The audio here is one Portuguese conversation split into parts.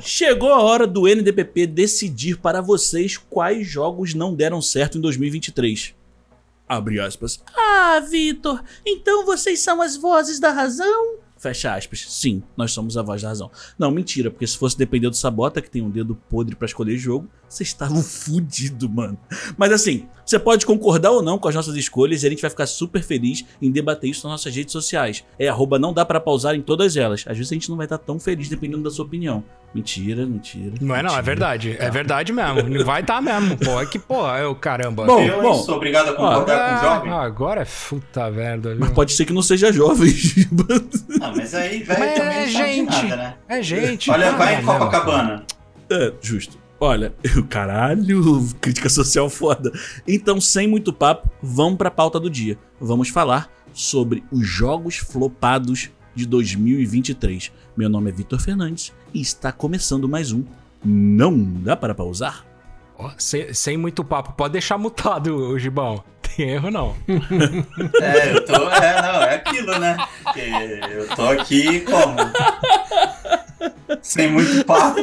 Chegou a hora do NDPP decidir para vocês quais jogos não deram certo em 2023. Abre aspas. Ah, Vitor, então vocês são as vozes da razão? Fecha aspas. Sim, nós somos a voz da razão. Não, mentira, porque se fosse depender do Sabota, que tem um dedo podre pra escolher jogo, vocês estavam fudidos, mano. Mas assim, você pode concordar ou não com as nossas escolhas e a gente vai ficar super feliz em debater isso nas nossas redes sociais. É arroba não dá pra pausar em todas elas. Às vezes a gente não vai estar tão feliz dependendo da sua opinião. Mentira, mentira. Não é não, é verdade. É verdade mesmo. Não vai estar mesmo, pô. É que, pô, eu, caramba. Bom, eu bom. sou obrigado a concordar com o jovem. Ah, agora é puta merda, viu? Mas pode ser que não seja jovem. Ah, mas aí, velho, também é não gente. nada, né? É gente. Olha, vai em né, Copacabana. É, justo. Olha, caralho, crítica social foda. Então, sem muito papo, vamos pra pauta do dia. Vamos falar sobre os jogos flopados de 2023. Meu nome é Vitor Fernandes e está começando mais um Não Dá Para Pausar? Ó, sem, sem muito papo. Pode deixar mutado, o Gibão. Tem erro, não. É, eu tô. É, não, é aquilo, né? Porque eu tô aqui como? Sem muito papo.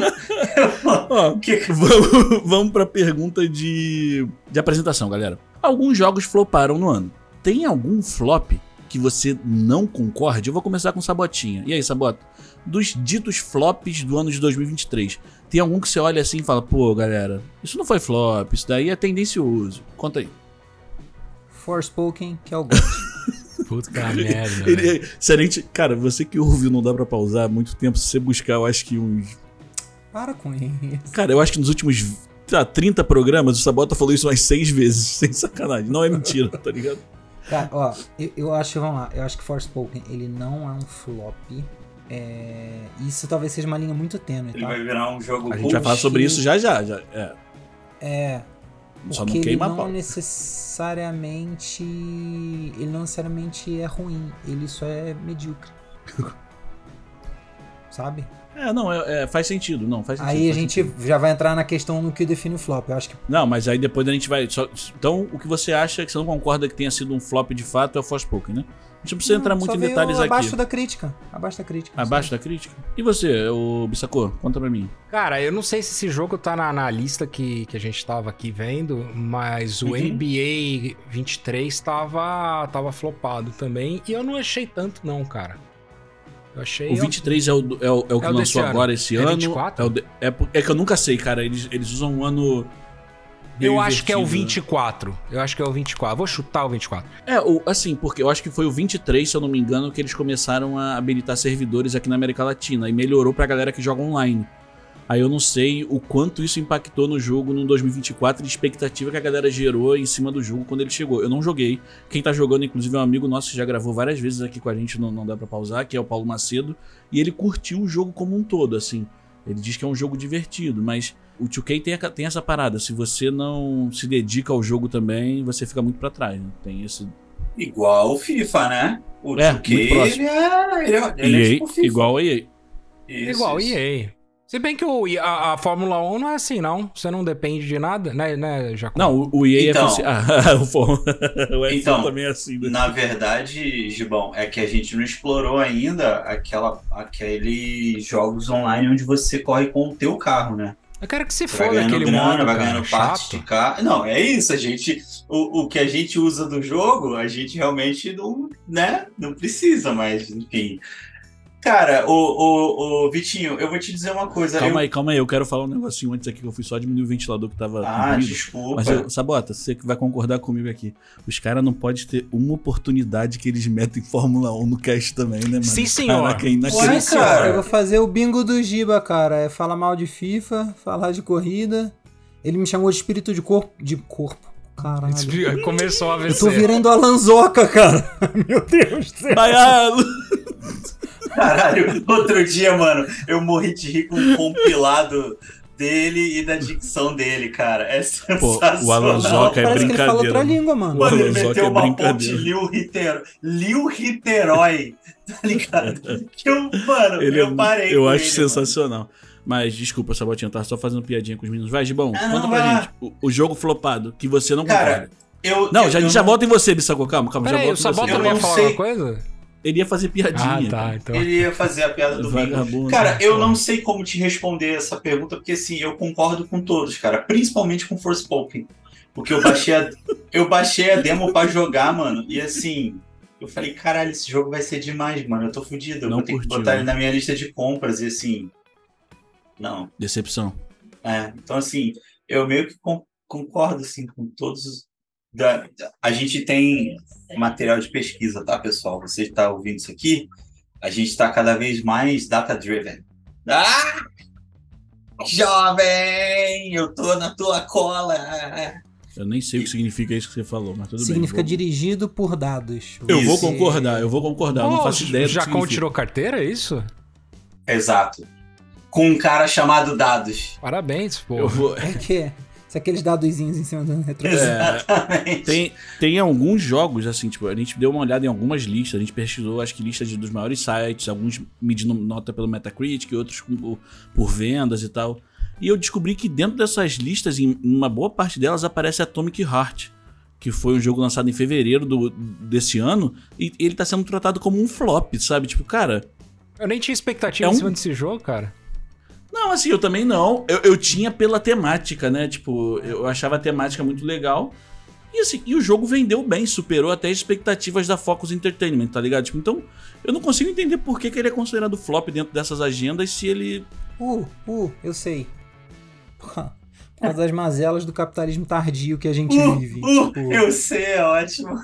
Ó, que- vamos, vamos pra pergunta de, de apresentação, galera. Alguns jogos floparam no ano. Tem algum flop que você não concorde? Eu vou começar com Sabotinha. E aí, Sabota? Dos ditos flops do ano de 2023, tem algum que você olha assim e fala, pô, galera, isso não foi flop, isso daí é tendencioso. Conta aí. Forspoken, que é o GOT. Puta merda. Ele- velho. se a gente, cara, você que ouviu Não Dá Pra Pausar há muito tempo, se você buscar, eu acho que uns Para com isso. Cara, eu acho que nos últimos lá, 30 programas o Sabota falou isso umas 6 vezes, sem sacanagem. Não é mentira, tá ligado? Cara, ó, eu, eu acho, vamos lá, eu acho que Forspoken, ele não é um flop. É, isso talvez seja uma linha muito tênue, Ele tá? vai virar um jogo A gente vai falar sobre isso já já. já é. É. Só Porque não ele queima a não necessariamente. Ele não necessariamente é ruim, ele só é medíocre. Sabe? É, não, é, é, faz sentido, não, faz sentido. Aí a faz gente sentido. já vai entrar na questão no que define o flop. Eu acho que Não, mas aí depois a gente vai. só- então, o que você acha que você não concorda que tenha sido um flop de fato é o Forspoken, né? A gente não precisa entrar Não, muito só em detalhes abaixo aqui. da crítica. Abaixo da crítica. Abaixo da crítica? E você, o Bissacô? Conta pra mim. Cara, eu não sei se esse jogo tá na, na lista que, que a gente tava aqui vendo, mas o Uhum. NBA 23 tava, tava flopado também. E eu não achei tanto, não, cara. Eu achei. O 23 é o, do- é o, é o que É o lançou ano. agora esse É ano. 24? É, o de- é, é que eu nunca sei, cara. Eles, eles usam um ano. Eu acho que é o invertido. 24. Eu acho que é o 24. Vou chutar o 24. É, o, assim, porque eu acho que foi o 23, se eu não me engano, que eles começaram a habilitar servidores aqui na América Latina e melhorou pra galera que joga online. Aí eu não sei o quanto isso impactou no jogo no 2024 de expectativa que a galera gerou em cima do jogo quando ele chegou. Eu não joguei. Quem tá jogando, inclusive, é um amigo nosso que já gravou várias vezes aqui com a gente, não, não dá pra pausar, que é o Paulo Macedo. E ele curtiu o jogo como um todo, assim. Ele diz que é um jogo divertido, mas o 2K tem, a- tem essa parada. Se você não se dedica ao jogo também, você fica muito pra trás. Né? Tem esse, Igual o FIFA, né? O É, 2K, muito próximo. ele é, ele é, ele é EA, tipo FIFA. igual a EA. Isso, Igual isso. EA. Se bem que o, a, a Fórmula 1 não é assim, não. Você não depende de nada, né, né Jacob? Não, o, o EA Então. é... Ah, o Fórmula- o F1 Então, também é assim, né? Na verdade, Gibão, é que a gente não explorou ainda aquela, aqueles jogos online onde você corre com o teu carro, né? Eu quero que se Você vai foda ganhando aquele grana, modo, vai cara, ganhando parte de carro. Não, é isso, a gente. O, o que a gente usa do jogo, a gente realmente não, né? Não precisa, mas, enfim. Cara, o, o, o Vitinho, eu vou te dizer uma coisa. Calma eu... aí, calma aí. Eu quero falar um negocinho antes aqui que eu fui só diminuir o ventilador que tava Ah, ruído. desculpa. Mas, eu, Sabota, você que vai concordar comigo aqui. Os caras não podem ter uma oportunidade que eles metem Fórmula 1 no cast também, né, mano? Sim, senhor. Caraca, é Ué, inacreditável. cara. Eu vou fazer o bingo do Giba, cara. É falar mal de FIFA, falar de corrida. Ele me chamou de espírito de corpo. De corpo. Caralho. Começou a ver Eu tô virando a Lanzoca, cara. Meu Deus do céu. Baiano! Caralho, outro dia, mano, eu morri de rir com um compilado dele e da dicção dele, cara. É Pô, sensacional. o Alonsoca é Parece que ele fala outra brincadeira. língua, mano. Mano, ele Alonsoca meteu é uma ponte brincadeira. Lil Riterói. Lil Riterói, tá ligado? Que eu, mano, Ele eu é- parei Eu com acho ele, sensacional. Mas desculpa, Sabotinha, eu tava só fazendo piadinha com os meninos. Vai, Gibão, Ah, conta não, pra vai gente. O, o jogo flopado, que você não Cara, concorda. mano. Eu, Não, eu, já, eu já volta em você, Bissacô. Calma, calma, já Peraí, o volta em você. Sabota Eu não ia não falar sei. uma coisa? Ele ia fazer Ah, piadinha. tá. cara. Então. Ele ia fazer a piada do. Vagabundo. Cara, eu Pô. não sei como te responder essa pergunta, porque assim, eu concordo com todos, cara. Principalmente com Forspoken. Porque eu baixei a, eu baixei a demo pra jogar, mano. E assim, eu falei, caralho, esse jogo vai ser demais, mano. Eu tô fudido. Eu Não vou ter que curtiu, botar né? ele na minha lista de compras. E assim. Não. Decepção. É, então, assim, eu meio que con- concordo, assim, com todos os... Da, a gente tem material de pesquisa, tá, pessoal? Você está ouvindo isso aqui? A gente está cada vez mais data-driven. Ah! Jovem! Eu tô na tua cola! Eu nem sei o que significa isso que você falou, mas tudo Significa bem. dirigido por dados. Eu vou Isso. concordar, eu vou concordar. não faço ideia do Jacon significa. tirou carteira, é isso? Exato. Com um cara chamado Dados. Parabéns, pô. Eu vou... É que é. Aqueles dadozinhos em cima do retro. É. Tem, tem alguns jogos, assim, tipo, a gente deu uma olhada em algumas listas, a gente pesquisou, acho que listas de- dos maiores sites, alguns medindo nota pelo Metacritic, outros com- por, por vendas e tal. E eu descobri que dentro dessas listas, em uma boa parte delas, aparece Atomic Heart, que foi um jogo lançado em fevereiro do, desse ano, e ele tá sendo tratado como um flop, sabe? Tipo, cara, Eu nem tinha expectativa É em um- cima desse jogo, cara. Não, assim, eu também não. Eu, eu tinha pela temática, né? Tipo, eu achava a temática muito legal. E assim, e o jogo vendeu bem, superou até as expectativas da Focus Entertainment, tá ligado? Tipo, então, eu não consigo entender por que, que ele é considerado flop dentro dessas agendas se ele. Uh, uh, eu sei. Por por causa das mazelas do capitalismo tardio que a gente Uh, vive. uh, Tipo, eu sei, é ótimo.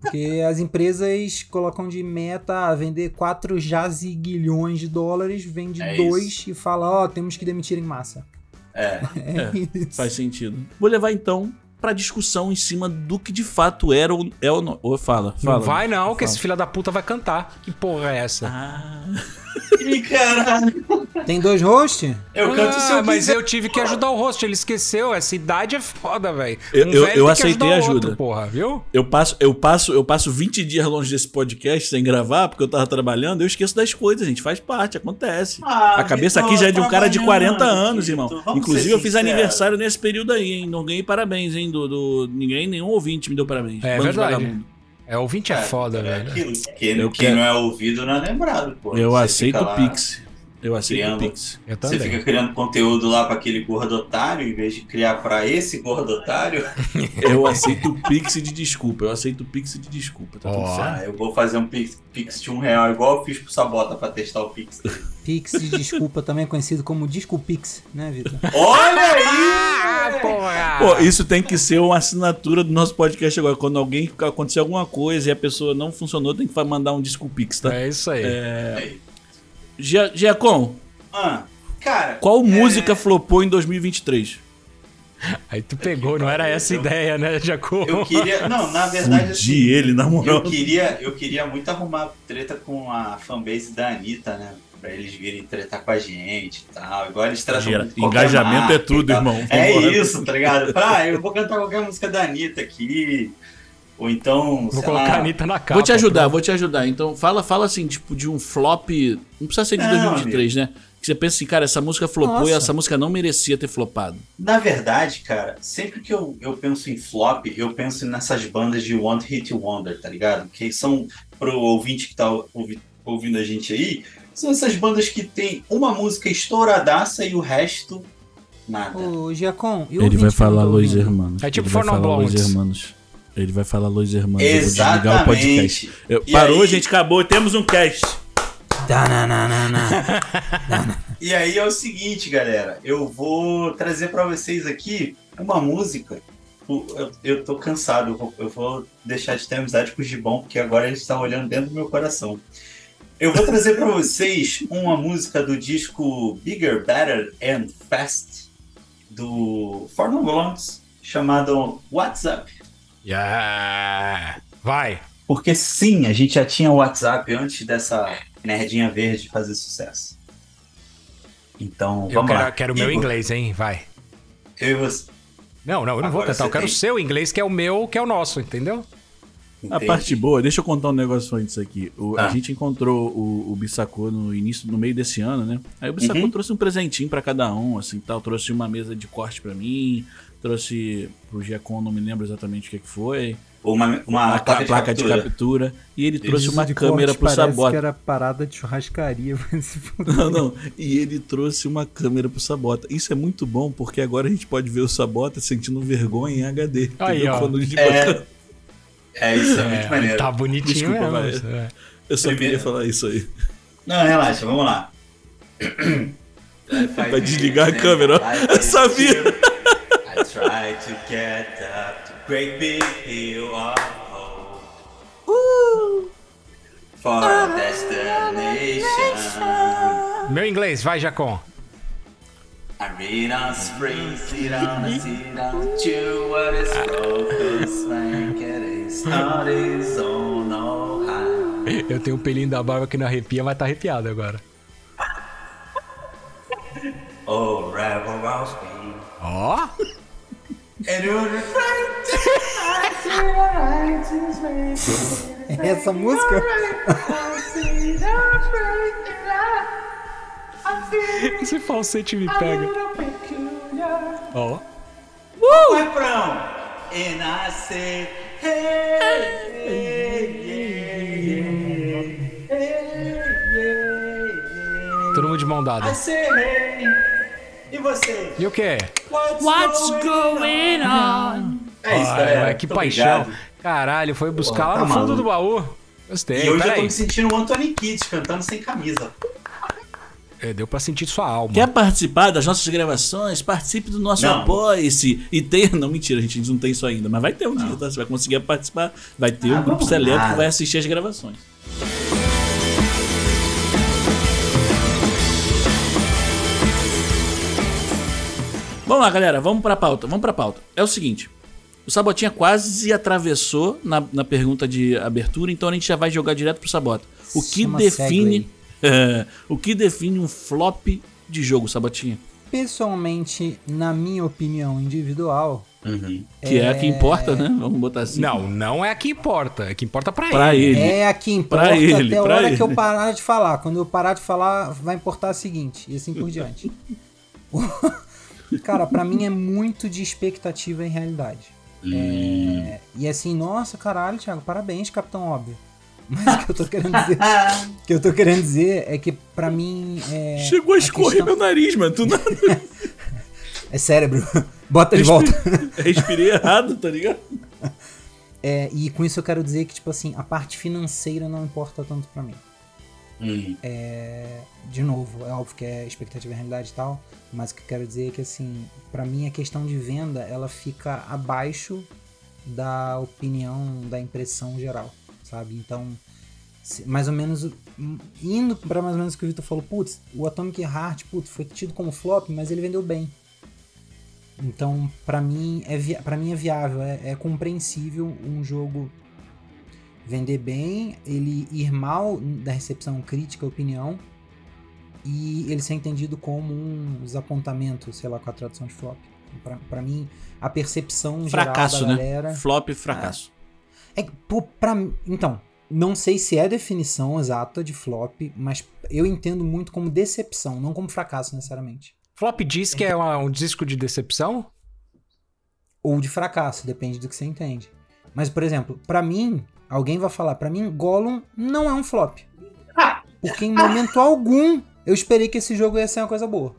Porque as empresas colocam de meta a vender 4 jaziguilhões de dólares, vende É 2 e fala, ó, temos que demitir em massa. É. É, isso. Faz sentido. Vou levar então pra discussão em cima do que de fato era ou é ou não. Ou fala, fala. não vai não, que Fala. esse filho da puta vai cantar. Que porra é essa? Ah, Ih, caralho. Tem dois hosts? Eu canto se eu Ah, mas quiser. eu tive que ajudar o host, ele esqueceu. Essa idade é foda, velho. Eu- eu- velho eu que aceitei ajuda. outro, porra, viu? eu passo, eu passo, eu passo 20 dias longe desse podcast sem gravar, porque eu tava trabalhando, eu esqueço das coisas, gente. Faz parte, acontece. Ah, A cabeça Vitor, aqui já é de um cara de 40 trabalhando, anos, irmão. Vitor, Inclusive, eu fiz aniversário nesse período aí, hein? Não ganhei parabéns, hein? Do, do- Ninguém, nenhum ouvinte me deu parabéns. É Bando de verdade. É, ouvinte é foda, é velho. Aquilo. Quem, Eu quem quero- não é ouvido não é lembrado, pô. Eu Você aceito o Pix. Eu aceito o criando- Pix. Eu Você fica criando conteúdo lá pra aquele gordo otário, em vez de criar pra esse gordo otário. Eu aceito o Pix de desculpa. Eu aceito o Pix de desculpa. Tá certo. Ah, eu vou fazer um pix, pix de um real, igual eu fiz pro Sabota pra testar o Pix. Pix de desculpa, também conhecido como Disculpix, né, Vitor? Olha aí! Ah, porra! Pô, isso tem que ser uma assinatura do nosso podcast agora. Quando alguém acontecer alguma coisa e a pessoa não funcionou, tem que mandar um Disculpix, tá? É isso aí. Gia- Giacom, Ah, cara, qual É. música flopou em 2023? Aí tu pegou, não era essa a ideia, né, Jaco? eu queria. Não, na verdade, assim. Ele, na moral. Eu queria, eu queria muito arrumar treta com a fanbase da Anitta, né? Pra eles virem tretar com a gente e tal. Igual eles tratam Gera- Engajamento marca é tudo, irmão. É Vambora. isso, tá ligado? Ah, eu vou cantar qualquer música da Anitta aqui. Ou então. Vou sei colocar lá, a Anitta na capa. Vou te ajudar, vou te ajudar. Então, fala, fala assim, tipo, de um flop. Não precisa ser de Não, 2023, né? Que você pensa assim, cara, essa música flopou Nossa. e essa música não merecia ter flopado. Na verdade, cara, sempre que eu, eu penso em flop, eu penso nessas bandas de One Hit Wonder, tá ligado? Que são, pro ouvinte que tá ouvi- ouvindo a gente aí, são essas bandas que tem uma música estouradaça e o resto, nada. Ô, Giacom, e o Ele vai que falar tá Los? Hermanos. É tipo Ele vai Four Non falar Los. Hermanos. Hermanos. Eu vou desligar o podcast. Exatamente. Eu- parou, aí- gente, acabou. Temos um cast. E aí é o seguinte, galera, eu vou trazer pra vocês aqui uma música. Eu, eu tô cansado, eu vou, eu vou deixar de ter amizade com o Gibão, porque agora ele está olhando dentro do meu coração. Eu vou trazer pra vocês uma música do disco Bigger, Better and Fast do For No Blondes, chamado What's Up. Yeah. Vai. Porque sim, a gente já tinha o WhatsApp antes dessa nerdinha verde fazer sucesso. Então, Eu vamos quero, lá. quero o meu Igor, inglês, hein? Vai. Eu e você. Não, não, eu não vou Agora cantar. Eu você quero o tem. seu inglês, que é o meu, que é o nosso, entendeu? A Entendi. parte boa, deixa eu contar um negócio antes aqui. O- A Ah. gente encontrou o, o Bissacô no início, no meio desse ano, né? Aí o Bissacô Uhum. trouxe um presentinho pra cada um, assim, tal. Trouxe uma mesa de corte pra mim, trouxe pro Giacom, não me lembro exatamente o que que foi. Uma, uma a placa, placa, de de, captura. captura. E ele trouxe uma de câmera corte pro Sabota. que era parada de churrascaria. fuder. Não, não. E ele trouxe uma câmera pro Sabota. Isso é muito bom, porque agora a gente pode ver o Sabota sentindo vergonha em HD. Aí, ó. Quando É, bota- É, isso é, muito É, maneiro. tá bonitinho Desculpa, mesmo. é. Eu só Primeiro- queria falar isso aí. Não, relaxa, vamos lá. Vai desligar a câmera, ó. Eu sabia. Try to get up to great big hill of hope. For a destination. Meu inglês, vai, Jacon. I read on spring, sit on a sit on chew what is broken, spank it is not his own no high. Eu tenho um pelinho da barba que não arrepia, mas tá arrepiado agora. Oh, rebel. Ó! You're É essa música? Esse falsete me pega. Ó. Refrão. And I say, hey, hey, yeah, yeah, hey, yeah, yeah. Todo mundo de mão dada. I say, hey. E você? E o quê? What's, going on? É isso, galera. ai, que Muito paixão. obrigado. Caralho, foi buscar Pô, lá tá no fundo maluco. do baú. Gostei. E hoje eu tô me sentindo o Anthony Kidd cantando sem camisa. É, Deu pra sentir sua alma. Quer participar das nossas gravações? Participe do nosso Não. Apoie-se. E tem. Não, mentira, a gente não tem isso ainda. Mas vai ter um dia, tá? Você vai conseguir participar. Vai ter Ah, um grupo seleto que vai assistir as gravações. Vamos lá, galera. Vamos pra pauta. Vamos pra pauta. É o seguinte. O Sabotinha quase atravessou na, na pergunta de abertura, então a gente já vai jogar direto pro Sabota. O que Chama define. o que define um flop de jogo, Sabotinha? Pessoalmente, na minha opinião individual, Que é, a que importa, né? Vamos botar assim. Não, não é a que importa. É a que importa pra, Pra ele. ele. é a que importa Pra ele, até a hora ele. que eu parar de falar. Quando eu parar de falar, vai importar o seguinte, e assim por diante. Cara, pra mim é muito de expectativa e realidade. É, e assim, nossa, caralho, Thiago, parabéns, Capitão Óbvio. Mas o que eu tô querendo dizer, o que eu tô querendo dizer é que pra mim é Chegou a escorrer questão- meu nariz, mano. Tu não... é cérebro. Bota de volta. Respirei errado, tá ligado? É, e com isso eu quero dizer que tipo assim, a parte financeira não importa tanto pra mim. Hum. de novo, é óbvio que é expectativa e realidade e tal, mas o que eu quero dizer é que, assim, pra mim a questão de venda, ela fica abaixo da opinião, da impressão geral, sabe? Então, mais ou menos, indo pra mais ou menos o que o Victor falou, putz, o Atomic Heart, putz, foi tido como flop, mas ele vendeu bem. Então, pra mim, é pra mim é viável, é, é compreensível um jogo vender bem, ele ir mal da recepção crítica, opinião, e ele ser entendido como um desapontamento, sei lá, com a tradução de flop. Pra, pra mim, a percepção Fracasso, geral da né? galera... Flop e fracasso. É, pô, pra, mim- então, não sei se é a definição exata de flop, mas eu entendo muito como decepção, não como fracasso necessariamente. Flop disk é uma- um disco de decepção? Ou de fracasso, depende do que você entende. Mas, por exemplo, pra mim, alguém vai falar, pra mim, Gollum não é um flop. Porque em momento algum eu esperei que esse jogo ia ser uma coisa boa.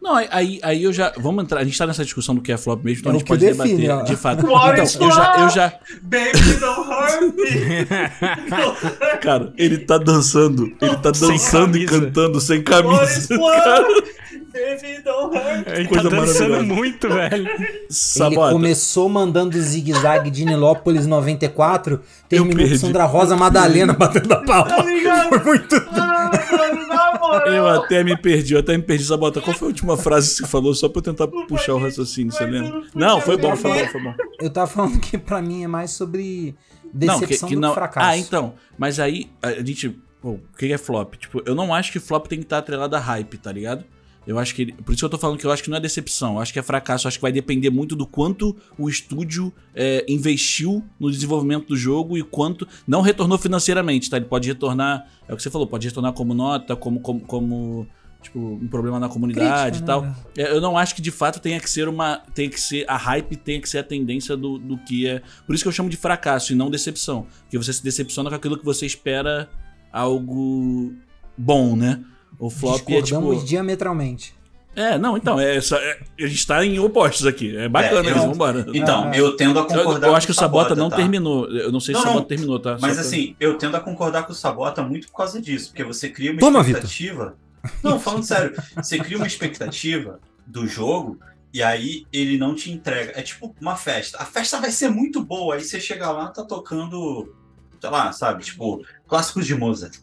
Não, aí, aí eu já. Vamos entrar. A gente tá nessa discussão do que é flop mesmo, então É a gente pode define, debater ó. de fato. Então, eu já, eu já. Baby, don't hurt me. Cara, ele tá dançando. Ele tá dançando e cantando sem camisa. love? Baby, don't hurt. Ele Coisa tá dançando muito, velho. Ele Sabota. começou mandando zigue-zague de Nilópolis 94, terminou com. Sandra Rosa Madalena batendo a palma. Tá ligado? Foi muito. Ah, mano. Eu até me perdi, eu até me perdi. Sabota, qual foi a última frase que você falou? Só pra eu tentar puxar o raciocínio, você lembra? Não, foi bom, foi bom, foi bom. Eu tava falando que pra mim é mais sobre Não, decepção que, que do não. que fracasso. Ah, então. Mas aí, a gente. Pô, o que é flop? Tipo, eu não acho que flop tem que estar atrelado a hype, tá ligado? Eu acho que por isso que eu tô falando que eu acho que não é decepção, eu acho que é fracasso, eu acho que vai depender muito do quanto o estúdio é, investiu no desenvolvimento do jogo e quanto não retornou financeiramente, tá? Ele pode retornar, é o que você falou, pode retornar como nota, como como, como tipo um problema na comunidade Crítica, e tal. né? É, Eu não acho que de fato tenha que ser uma. Tem que ser. A hype tem que ser a tendência do, do que é. Por isso que eu chamo de fracasso e não decepção. Porque você se decepciona com aquilo que você espera algo bom, né? O flop é Discordamos tipo. diametralmente. É, não, então, é, essa- é- a gente tá em opostos aqui. É bacana É, isso, eu- vambora. Então, Ah, eu tendo a Eu, concordar eu acho que o Sabota não tá? terminou. Eu não sei se Não, o não. Sabota terminou, tá? Mas Só pra- assim, eu tendo a concordar com o Sabota muito por causa disso, porque você cria uma Toma, expectativa. Não, falando sério, você cria uma expectativa do jogo e aí ele não te entrega. É tipo uma festa. A festa vai ser muito boa, aí você chega lá tá tocando, sei lá, sabe, tipo, clássicos de Mozart.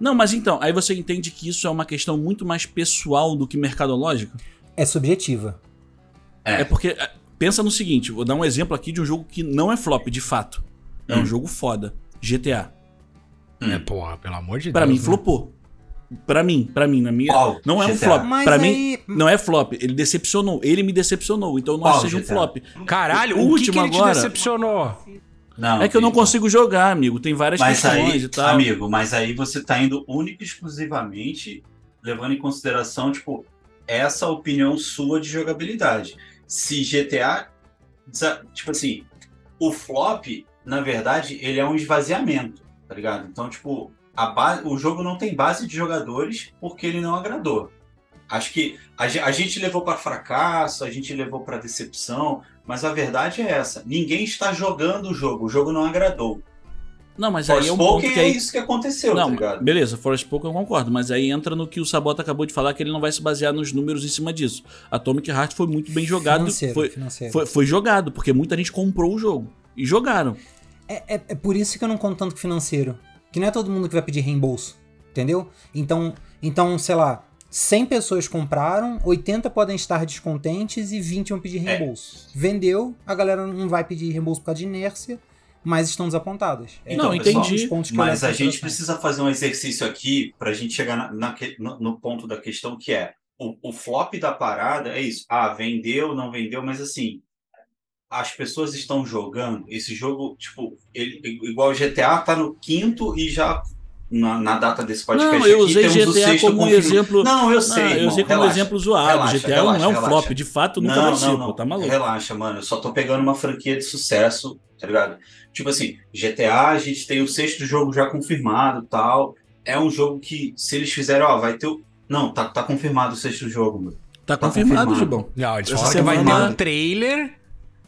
Não, mas então, aí você entende que isso é uma questão muito mais pessoal do que mercadológica? É subjetiva. É, porque. é, Pensa no seguinte, vou dar um exemplo aqui de um jogo que não é flop, de fato. É um Hum. jogo foda. GTA. É, porra, pelo amor de Pra Deus. mim, né? flopou. Pra mim, pra mim, na minha. Qual? Não é um GTA? flop. Mas pra aí- mim, não é flop. Ele decepcionou. Ele me decepcionou. Então eu não Qual acho que seja um flop. Caralho, O o, que, último que ele agora- te decepcionou? Não, É que eu não consigo jogar, amigo. Tem várias Mas questões aí, e tal. amigo, mas aí você tá indo única e exclusivamente levando em consideração, tipo, essa opinião sua de jogabilidade. Se GTA, tipo assim, o flop, na verdade, ele é um esvaziamento, tá ligado? Então, tipo, a base, o jogo não tem base de jogadores porque ele não agradou. Acho que a, a gente levou para fracasso, a gente levou para decepção, mas a verdade é essa: ninguém está jogando o jogo, o jogo não agradou. Não, mas aí é um ponto que é aí. isso que aconteceu, tá Não, ligado? beleza, Forspoken eu concordo, mas aí entra no que o Sabota acabou de falar, que ele não vai se basear nos números em cima disso. Atomic Heart foi muito bem jogado, Financeiro, foi, financeiro. foi, foi jogado, porque muita gente comprou o jogo. E jogaram. É, é, é por isso que eu não conto tanto com financeiro. Que não é todo mundo que vai pedir reembolso. Entendeu? Então, então sei lá, 100 pessoas compraram, 80 podem estar descontentes e 20 vão pedir É. reembolso. Vendeu, a galera não vai pedir reembolso por causa de inércia, mas estão desapontadas. É, Não, pessoal, entendi. os pontos que eu Mas a em gente precisa fazer um exercício aqui para a gente chegar na- naque- no, no ponto da questão que é o, o flop da parada é isso. Ah, vendeu, não vendeu, mas assim, as pessoas estão jogando esse jogo, tipo, ele, igual o GTA tá no quinto e já na, na data desse podcast Não, eu aqui, usei temos o GTA sexto como um confirmado. exemplo. Não, eu Não, sei, eu irmão, usei como relaxa. exemplo zoado. Relaxa, GTA relaxa, não é um relaxa. flop, de fato nunca vai ser, pô, tá maluco. Relaxa, mano. Eu só tô pegando uma franquia de sucesso, tá ligado? Tipo assim, GTA, a gente tem o sexto jogo já confirmado tal. É um jogo que, se eles fizerem, ó, vai ter o. Não, tá, tá confirmado o sexto jogo, mano. Tá Tá confirmado. Gibão. Não, eles falaram que vai ter um trailer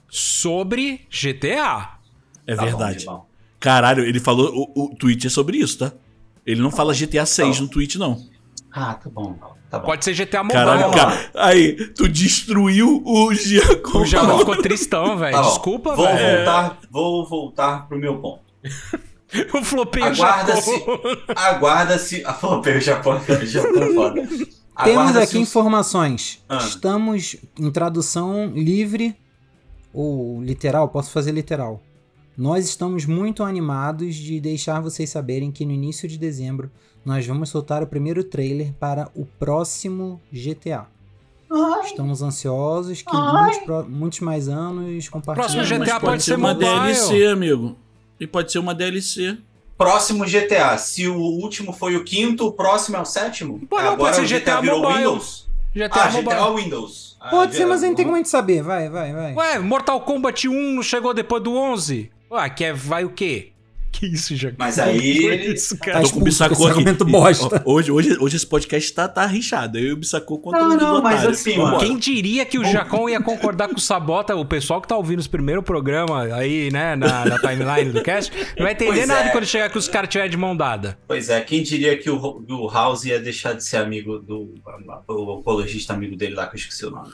sobre GTA. É Tá bom, verdade. irmão. Caralho, ele falou. O, o tweet é sobre isso, tá? Ele não fala GTA 6 Tá. no tweet, não. Ah, tá bom. Tá bom. Pode ser GTA Mobile. Caralho, vamos cara. Aí, tu destruiu o Giacomo. O Tá bom. ficou tristão, velho. Tá. Desculpa, vou velho. voltar, vou voltar pro meu ponto. O Aguarda-se. Jacó. Aguarda-se. Ah, pô, o Japão, Japão é foda. Temos Aguarda-se aqui informações. Ah. Estamos em tradução livre ou literal, posso fazer literal. Nós estamos muito animados de deixar vocês saberem que no início de dezembro nós vamos soltar o primeiro trailer para o próximo GTA. Ai, Estamos ansiosos que muitos, muitos mais anos compartilhem. Próximo GTA pode, pode ser uma mobile. DLC, amigo. E pode ser uma DLC. Próximo GTA. Se o último foi o quinto, o próximo é o sétimo? Pô, não, Agora pode ser o GTA, GTA virou Mobile. Windows. GTA Ah, Mobile. GTA Windows. Ah, Pode ser, mas a gente tem como a gente saber. Vai, vai, vai. Ué, Mortal Kombat 1 não chegou depois do 11? Ué, que é, vai o quê? Que isso, Jacó? Mas aí isso, Tá cara. Tô com o Bissacô aqui. argumento bosta. Hoje, hoje, hoje esse podcast tá, tá rixado. Eu e o Bissacô contra Não, o não, mas assim, mano. Quem diria que o Jacão ia concordar com o Sabota, o pessoal que tá ouvindo esse primeiro programa aí, né, na, na timeline do cast, não vai entender Pois nada é. quando chegar que os caras tiverem de mão dada. Pois é, quem diria que o, o House ia deixar de ser amigo do o apologista amigo dele lá, que eu esqueci o nome.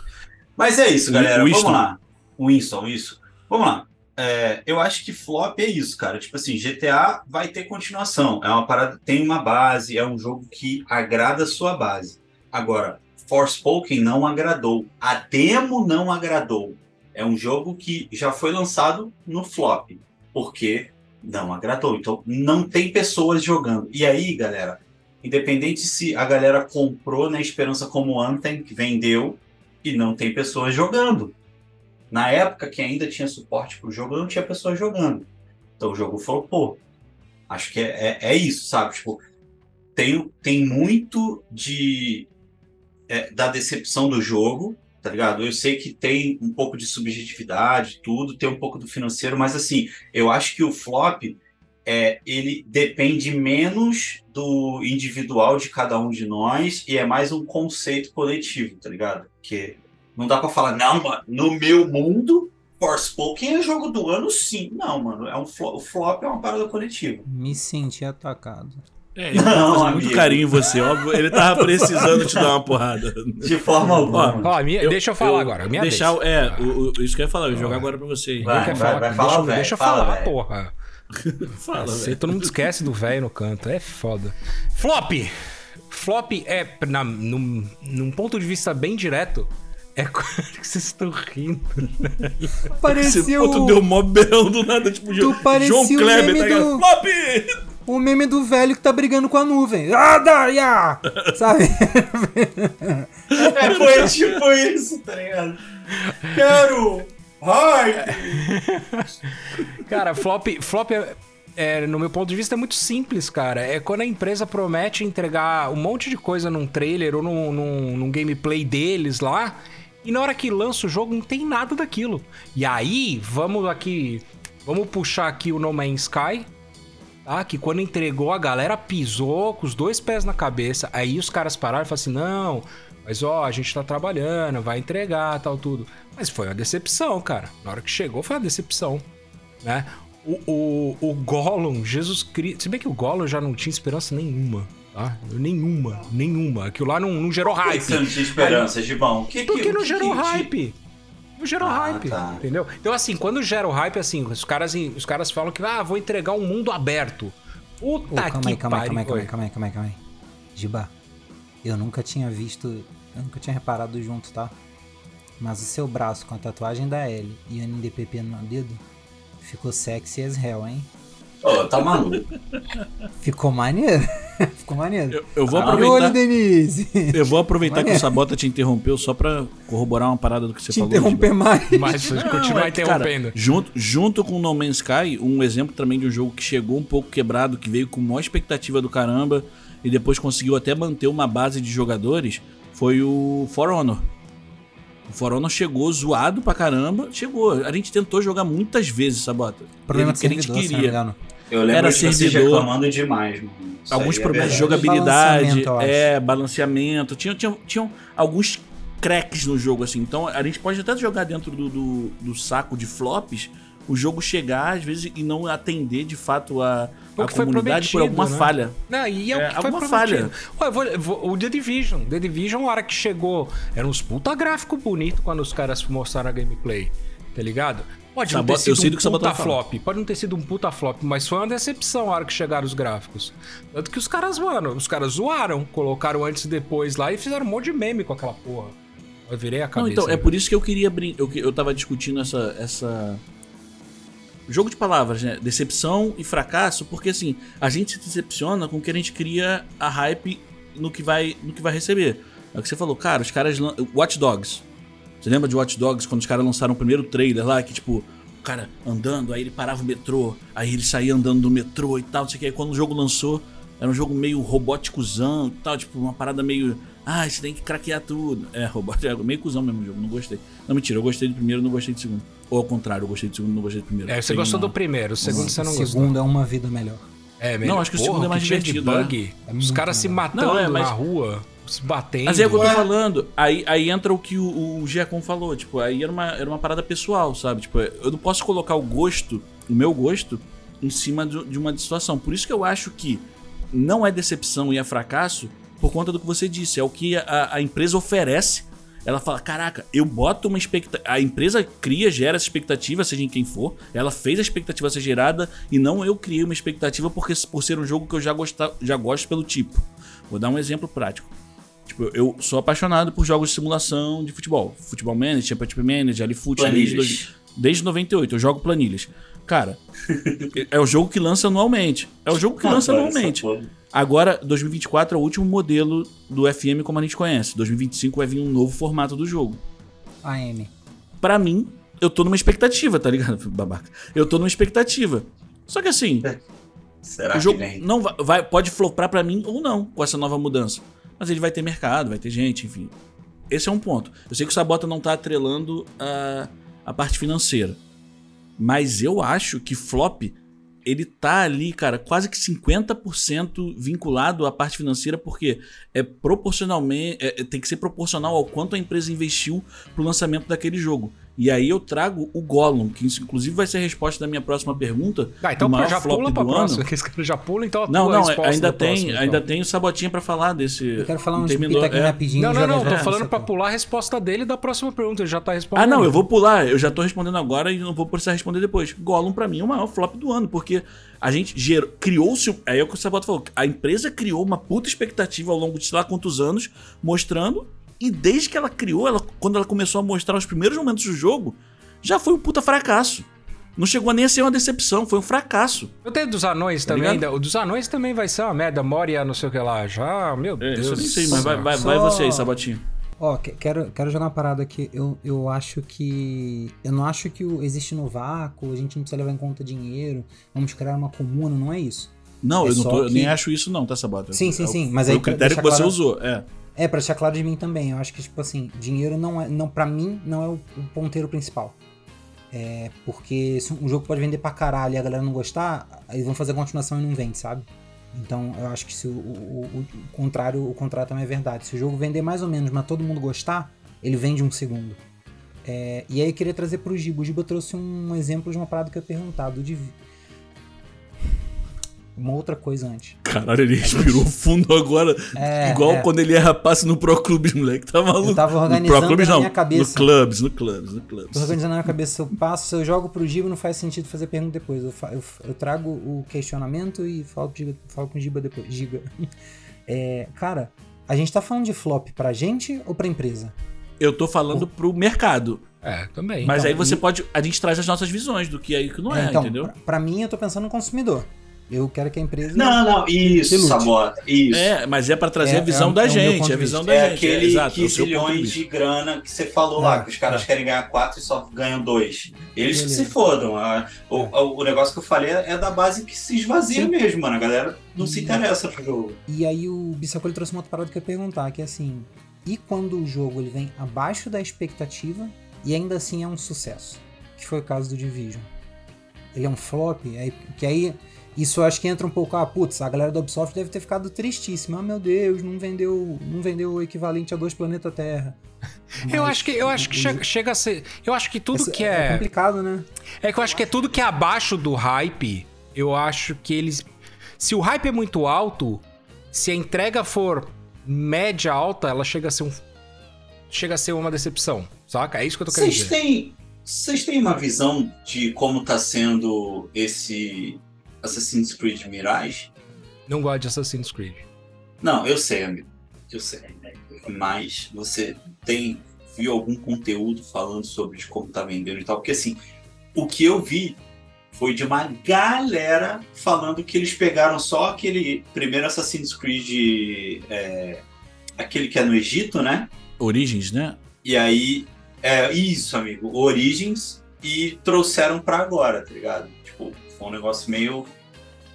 Mas é isso, O- galera. Winston. Vamos lá. Winston, isso. Vamos lá. É, eu acho que flop é isso, cara. Tipo assim, GTA vai ter continuação. É uma parada, tem uma base, é um jogo que agrada a sua base. Agora, Forspoken não agradou. A demo não agradou. É um jogo que já foi lançado no flop. Porque não agradou. Então, não tem pessoas jogando. E aí, galera, independente se a galera comprou na esperança como Anthem, que vendeu, e não tem pessoas jogando. Na época que ainda tinha suporte para o jogo, não tinha pessoas jogando. Então o jogo flopou. Acho que é, é, é isso, sabe? Tipo, tem, tem muito de é, da decepção do jogo, tá ligado? Eu sei que tem um pouco de subjetividade, tudo, tem um pouco do financeiro, mas assim, eu acho que o flop é, ele depende menos do individual de cada um de nós e é mais um conceito coletivo, tá ligado? Que não dá para falar, não, mano, no meu mundo, Forspoken é jogo do ano, sim. Não, mano, é um flop, o flop é uma parada coletiva. Me senti atacado. É, ele tá fazendo muito carinho em você, óbvio. Ele tava precisando te dar uma porrada. De forma alguma. Ó, minha, eu, deixa eu falar eu, agora. Minha deixar, vez. É, o, o, isso que eu ia falar, eu vou jogar agora pra você. Vai, vai, falar, vai, falar, deixa, deixa eu fala, falar, véio. porra. Fala, Você, todo mundo esquece do velho no canto. É foda. Flop! Flop é, na, num, num ponto de vista bem direto, é que vocês estão rindo. Pareceu. Esse puto deu mó belão do nada, tipo, tu João Kleber, tá do... Flop! O meme do velho que tá brigando com a nuvem. Ah, Daria! Sabe? é, foi tipo isso, tá ligado? Quero! Ai! Cara, flop, flop é, é, no meu ponto de vista, é muito simples, cara. É quando a empresa promete entregar um monte de coisa num trailer ou num, num, num gameplay deles lá. E na hora que lança o jogo, não tem nada daquilo. E aí, vamos aqui. Vamos puxar aqui o No Man's Sky. Tá? Que quando entregou, a galera pisou com os dois pés na cabeça. Aí os caras pararam e falaram assim: não, mas ó, a gente tá trabalhando, vai entregar, tal, tudo. Mas foi uma decepção, cara. Na hora que chegou, foi uma decepção, né? O, o, o Gollum, Jesus Cristo. Se bem que o Gollum já não tinha esperança nenhuma. Tá? Nenhuma, nenhuma. Aquilo lá não, não gerou hype. Por que você esperança, Gibão? Que, Porque que, não gerou que, hype. Não gerou ah, hype, tá. entendeu? Então, assim, quando gera o hype, assim, os caras, os caras falam que, ah, vou entregar um mundo aberto. Puta oh, calma que aí, calma aí, calma aí, calma aí, calma aí, calma aí, calma aí. Giba, eu nunca tinha visto eu nunca tinha reparado junto, tá? Mas o seu braço com a tatuagem da L e o NDPP no dedo ficou sexy as hell, hein? Oh, tá maluco. Ficou maneiro. Ficou maneiro. Eu, eu vou aproveitar. Olho, Denise. Eu vou aproveitar que o Sabota te interrompeu só pra corroborar uma parada do que você te falou. interromper mais. Mas continuar é, interrompendo. Cara, junto, junto com No Man's Sky, um exemplo também de um jogo que chegou um pouco quebrado, que veio com maior expectativa do caramba e depois conseguiu até manter uma base de jogadores foi o For Honor. O For Honor chegou zoado pra caramba. Chegou. A gente tentou jogar muitas vezes, Sabota. Problema que a gente queria. Eu lembro Era de servidor, reclamando demais. Mano. alguns é problemas é de jogabilidade, balanceamento, é, balanceamento. Tinham, tinham, tinham alguns cracks no jogo, assim. Então a gente pode até jogar dentro do, do, do saco de flops, o jogo chegar, às vezes, e não atender de fato a, a comunidade por alguma né? falha. Não, e é, é alguma falha. Ué, vou, vou, o The Division. The Division, a hora que chegou, era uns puta gráfico bonito quando os caras mostraram a gameplay. Tá ligado? Pode não ter sido um puta flop. Pode não ter sido um puta flop, mas foi uma decepção a hora que chegaram os gráficos. Tanto que os caras, mano, os caras zoaram, colocaram antes e depois lá e fizeram um monte de meme com aquela porra. Eu virei a cabeça. Não, então, é por isso que eu queria brincar. Eu, eu tava discutindo essa, essa jogo de palavras, né? Decepção e fracasso, porque assim, a gente se decepciona com que a gente cria a hype no que vai, no que vai receber. É o que você falou, cara, os caras. Watch Dogs. Você lembra de Watch Dogs quando os caras lançaram o primeiro trailer lá, que tipo, o cara andando, aí ele parava o metrô, aí ele saía andando do metrô e tal, não sei o que. Aí quando o jogo lançou, era um jogo meio robóticozão e tal, tipo, uma parada meio. Ah, você tem que craquear tudo. É, é meio cuzão mesmo o jogo, não gostei. Não, mentira, eu gostei do primeiro, não gostei do segundo. Ou ao contrário, eu gostei do segundo, não gostei do primeiro. É, você gostou uma... do primeiro, o segundo você não gostou. O segundo é uma vida melhor. É, melhor. Não, acho que Porra, o segundo é mais divertido. Bug, né? é Os caras se matando não, é, mas... na rua, se batendo. Mas é o que eu tô falando. Aí, aí entra o que o, o Giacom falou. Tipo, aí era uma, era uma parada pessoal, sabe? Tipo, eu não posso colocar o gosto, o meu gosto, em cima de, de uma situação. Por isso que eu acho que não é decepção e é fracasso por conta do que você disse. É o que a, a empresa oferece ela fala: Caraca, eu boto uma expectativa. A empresa cria, gera essa expectativa, seja em quem for. Ela fez a expectativa ser gerada e não eu criei uma expectativa porque, por ser um jogo que eu já, gostar, já gosto pelo tipo. Vou dar um exemplo prático. Tipo, eu sou apaixonado por jogos de simulação de futebol. Futebol Manager, Championship Manager, Alifoot, desde, desde 98. Eu jogo planilhas. Cara, é o jogo que lança anualmente. É o jogo que lança anualmente. Agora, 2024 é o último modelo do FM como a gente conhece. 2025 vai vir um novo formato do jogo. AM. Pra mim, eu tô numa expectativa, tá ligado? Babaca. Eu tô numa expectativa. Só que assim, Será o jogo que nem? não vai, vai- pode flopar pra mim ou não com essa nova mudança. Mas ele vai ter mercado, vai ter gente, enfim. Esse é um ponto. Eu sei que o Sabota não tá atrelando a, a parte financeira. Mas eu acho que flop, ele tá ali, cara, quase que 50% vinculado à parte financeira, porque é proporcionalmente. é- é- tem que ser proporcional ao quanto a empresa investiu pro lançamento daquele jogo. E aí eu trago o Gollum, que isso, inclusive vai ser a resposta da minha próxima pergunta. Ah, então já flop pula pra próxima. ano. Que esse cara já pula, então a Não, tua não, ainda da tem, próxima, então. ainda tem o Sabotinha pra falar desse. Eu quero falar uns terminou, é. rapidinho. Não, não, não. já- Tô já- falando pra pular a resposta dele da próxima pergunta. Ele já tá respondendo. Ah, não, eu vou pular, eu já tô respondendo agora e não vou precisar responder depois. Gollum pra mim é o maior flop do ano, porque a gente gerou, criou-se, aí é o que o Sabota falou, a empresa criou uma puta expectativa ao longo de sei lá quantos anos, mostrando, e desde que ela criou, ela, quando ela começou a mostrar os primeiros momentos do jogo, já foi um puta fracasso. Não chegou nem a ser uma decepção, foi um fracasso. Eu tenho dos anões Tá também. ligado? O dos anões também vai ser uma merda. Moria, não sei o que lá. Já, meu É, Deus. eu nem sei, mas vai, vai, Só- vai você aí, Sabotinho. Ó, que- quero, quero jogar uma parada aqui. Eu, eu acho que. Eu não acho que existe no vácuo, a gente não precisa levar em conta dinheiro, vamos criar uma comuna, não é isso. Não, É eu, não tô- eu que- nem acho isso não, tá, Sabota? Sim, sim, É sim, mas foi aí o critério que você claro- usou, é. É, pra deixar claro de mim também. Eu acho que, tipo assim, dinheiro não é. Não, pra mim, não é o, o ponteiro principal. É, porque se um jogo pode vender pra caralho e a galera não gostar, aí vão fazer a continuação e não vende, sabe? Então eu acho que se o, o- o- contrário, o contrário também é verdade. Se o jogo vender mais ou menos, mas todo mundo gostar, ele vende um segundo. É, e aí eu queria trazer pro Giba. O Giba trouxe um exemplo de uma parada que eu ia perguntar, do. Uma outra coisa antes. Caralho, ele respirou fundo agora. É, Igual é. quando ele erra passe no Pro Clubes, moleque. Tá maluco. Eu tava no organizando Pro Clubes na não. minha cabeça. No Clubs, no Clubs, no Clubs. Tô organizando na minha cabeça, se eu passo, se eu jogo pro Giba, não faz sentido fazer pergunta depois. Eu, eu, eu trago o questionamento e falo, pro Giba, falo com o Giba depois. Giga. É, cara, a gente tá falando de flop pra gente ou pra empresa? Eu tô falando pro mercado. É, também. Mas Então, aí você e- pode. A gente traz as nossas visões do que é e o que não é, então, entendeu? pra, pra mim, eu tô pensando no consumidor. Eu quero que a empresa. Não, não, isso. Sabota, isso. É, mas é pra trazer É, a visão é- da é o meu gente. É a visão da É gente. aquele exato, é ponto de bilhões de grana que você falou É, lá, que os caras é. querem ganhar quatro e só ganham dois. Eles que se fodam. Ah, O, o- o negócio que eu falei é da base que se esvazia Sim. mesmo, mano. A galera não se interessa pro jogo. E aí o Bissacô ele trouxe uma outra parada que eu ia perguntar, que é assim, e quando o jogo ele vem abaixo da expectativa e ainda assim é um sucesso? Que foi o caso do Division. Ele é um flop, aí, que aí isso eu acho que entra um pouco, ah, putz, a galera da Ubisoft deve ter ficado tristíssima. Ah, meu Deus, não vendeu, não vendeu o equivalente a dois planetas Terra. Eu acho que eu acho que chega, chega a ser. Eu acho que tudo que é é. complicado, né? É que eu acho que é tudo que é abaixo do hype. Eu acho que eles. Se o hype é muito alto, se a entrega for média alta, ela chega a ser um. Chega a ser uma decepção, saca? É isso que eu tô querendo Vocês dizer. têm, vocês têm uma visão de como tá sendo esse Assassin's Creed Mirage? Não gosto de Assassin's Creed. Não, eu sei, amigo. Eu sei. Mas você tem viu algum conteúdo falando sobre de como tá vendendo e tal? Porque assim, o que eu vi foi de uma galera falando que eles pegaram só aquele primeiro Assassin's Creed, é, aquele que é no Egito, né? Origens, né? E aí, é isso, amigo, Origins, e trouxeram pra agora, tá ligado? Tipo, foi um negócio meio.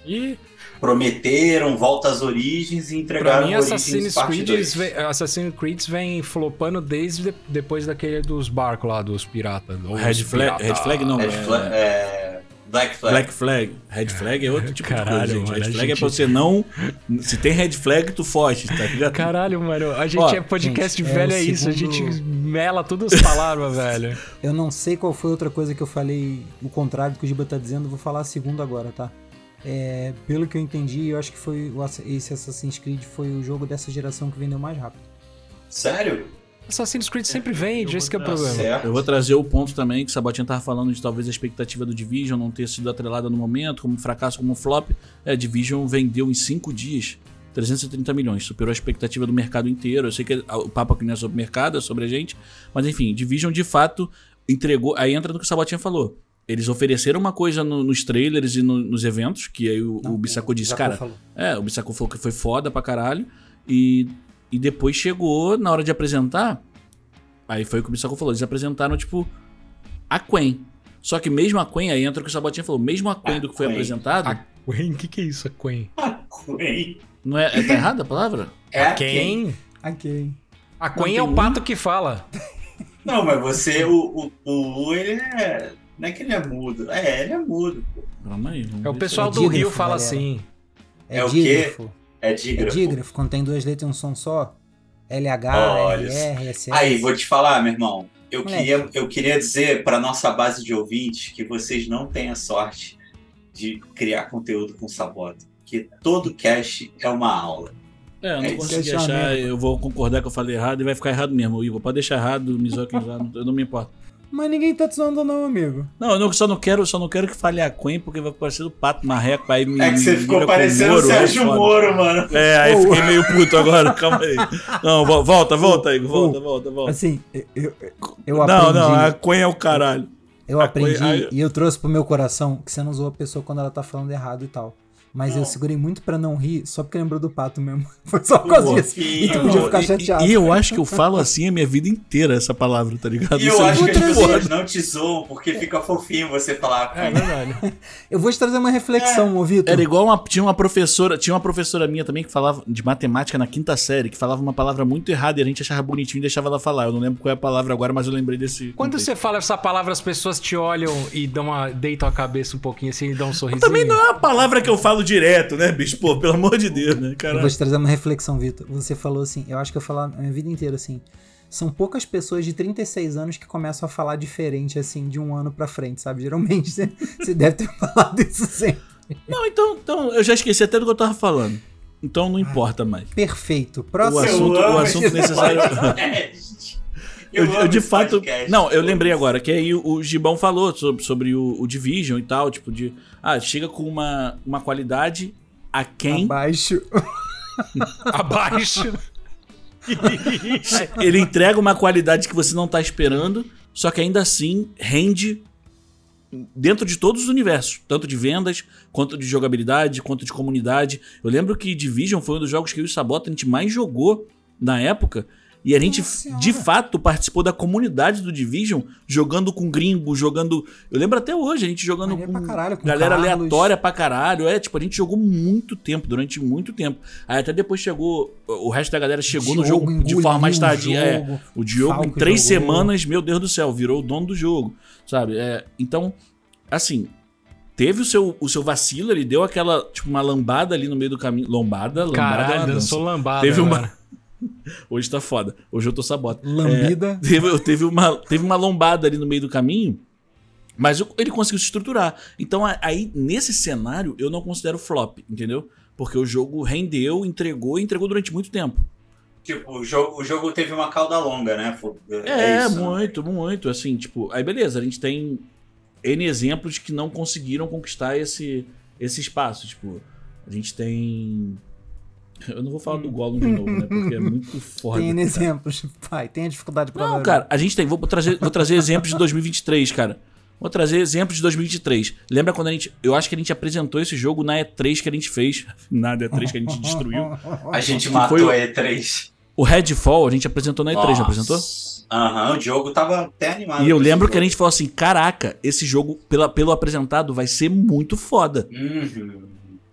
E Prometeram, volta às origens e pra entregaram mim, Origins Assassin's Creed, 2. vem, Assassin's Creed vem flopando desde de- depois daquele dos barcos lá, dos piratas. Red Flag, pirata. Red Flag não, Red é- Flag- é, Black Flag. Black Flag. Red Flag é outro tipo Caralho, de coisa, gente. mano, Red a Flag é gente- pra você não. Se tem red flag, tu foge, tá ligado? Caralho, mano, a gente Ó, é podcast gente, é velho, o é, isso. A segundo- gente mela todas as palavras, velho. Eu não sei qual foi outra coisa que eu falei, o contrário do que o Giba tá dizendo, eu vou falar a segunda agora, tá? É, pelo que eu entendi, eu acho que foi esse Assassin's Creed foi o jogo dessa geração que vendeu mais rápido. Sério? Assassin's Creed sempre vende, esse que é o problema. certo. Eu vou trazer o ponto também que o Sabotinha tava falando de talvez a expectativa do Division não ter sido atrelada no momento, como um fracasso, como um flop. É, Division vendeu em 5 dias 330 milhões, superou a expectativa do mercado inteiro. Eu sei que o papo aqui não é sobre mercado, é sobre a gente, mas enfim, Division de fato entregou. Aí entra no que o Sabotinha falou. eles ofereceram uma coisa no- nos trailers e no- nos eventos, que aí o, Não, o Bissacô disse, cara, falou. é, o Bissacô falou que foi foda pra caralho. E, e depois chegou, na hora de apresentar, aí foi o que o Bissacô falou, eles apresentaram, tipo, a Quen. Só que mesmo a Quen, aí entra o que o Sabotinha falou, mesmo a Quen A do que foi Quen. apresentado, A Quen? O que, que é isso, a Quen? Quem? não é, é- tá errada a palavra? É a Quem? Ok. A Quen tem é o um? pato que fala. Não, mas você, o, o, o ele é. Não é que ele é mudo. É, ele é mudo. pô. Calma aí. vamos É o pessoal É do Rio fala galera. assim. É, É o quê? Dígrafo. É É dígrafo. quando tem duas letras e um som só. LH, Olha RR, SS. Aí, vou te falar, meu irmão. Eu Moleque. queria, eu queria dizer para nossa base de ouvintes que vocês não têm a sorte de criar conteúdo com sabota. Que todo cast é uma aula. É, eu não É, consegui é achar, eu vou concordar que eu falei errado e vai ficar errado mesmo, Igor. Pode deixar errado, Mizoki, lá, não- eu não me importo. Mas ninguém tá te zoando não, amigo. Não, eu não- só não quero, só não quero que fale a Quen, porque vai parecer o pato marreco, aí me É que você me ficou parecendo o Moro, é Sérgio. Moro, mano. É, aí fiquei meio puto agora, calma aí. Não, vo- volta, volta, Igor, volta, volta, volta. Assim, eu, eu, eu Não, aprendi, não, a Quen é o caralho. eu a aprendi coisa- e eu trouxe pro meu coração que você não zoa a pessoa quando ela tá falando errado e tal. Mas eu segurei muito pra não rir, só porque lembrou do pato mesmo. Foi só por causa disso. E tu podia ficar chateado. E, eu acho que eu falo assim a minha vida inteira, essa palavra, tá ligado? E Isso eu é acho que as pessoas não te zoam porque fica fofinho você falar. É verdade. Eu vou te trazer uma reflexão, ô Vitor. Era igual uma, tinha uma professora, tinha uma professora minha também que falava de matemática na quinta série, que falava uma palavra muito errada e a gente achava bonitinho e deixava ela falar. Eu não lembro qual é a palavra agora, mas eu lembrei desse. Quando contexto. você fala essa palavra, as pessoas te olham e dão uma, deitam a cabeça um pouquinho assim e dão um sorrisinho. Também não é uma palavra que eu falo direto, né, bicho? Pô, pelo amor de Deus, né, Eu cara? vou te trazer uma reflexão, Vitor. Você falou assim, eu acho que eu falo a minha vida inteira assim. São poucas pessoas de 36 anos que começam a falar diferente, assim, de um ano pra frente, sabe? Geralmente você, você deve ter falado isso sempre. Não, então, então, eu já esqueci até do que eu tava falando. Então não importa mais. Perfeito. O Próximo. assunto, amo o assunto necessário. Eu, eu amo de fato. podcast. Não, eu lembrei agora que aí o, o Gibão falou sobre, sobre o, o Division e tal, tipo, de. Ah, chega com uma, uma qualidade a quem Abaixo. Abaixo. ele entrega uma qualidade que você não tá esperando, só que ainda assim rende dentro de todos os universos, tanto de vendas, quanto de jogabilidade, quanto de comunidade. Eu lembro que Division foi um dos jogos que eu e o Sabota a gente mais jogou na época. E a gente, Nossa de fato, participou da comunidade do Division, jogando com gringo, jogando. Eu lembro até hoje, a gente jogando Maneiro com pra caralho, com galera Carlos. aleatória pra caralho. É, tipo, a gente jogou muito tempo, durante muito tempo. Aí até depois chegou. O resto da galera chegou no Diogo jogo de forma mais tardia. É, jogo, o Diogo, em Falco três jogou. semanas, meu Deus do céu, virou o dono do jogo, sabe? É, então, assim, teve o seu, o seu vacilo, ele deu aquela, tipo, uma lambada ali no meio do caminho. Lombada, lambada. Caralho, dançou lambada. Teve uma- agora. Hoje tá foda. Hoje eu tô sabota. Lambida. É, teve, teve, uma, teve uma lombada ali no meio do caminho, mas o- ele conseguiu se estruturar. Então, aí, nesse cenário, eu não considero flop, entendeu? Porque o jogo rendeu, entregou e entregou durante muito tempo. Tipo, o jogo, o jogo teve uma cauda longa, né? Foi- É, isso, né? muito, muito. Assim, tipo, aí beleza, a gente tem N exemplos que não conseguiram conquistar esse, esse espaço. Tipo, a gente tem. Eu não vou falar do Gollum de novo, né? Porque é muito foda. Tem exemplos. Pai, tem a dificuldade pra Não, cara, a gente tem. Vou trazer, vou trazer exemplos de 2023, cara. Vou trazer exemplos de 2023. Lembra quando a gente. Eu acho que a gente apresentou esse jogo na E3 que a gente fez. Na E3 que a gente destruiu. A gente Que matou foi o- a E3. O Redfall a gente apresentou na E3, não apresentou? Aham, o jogo tava até animado. E eu lembro que a gente falou assim: caraca, esse jogo, pela, pelo apresentado, vai ser muito foda. Uhum.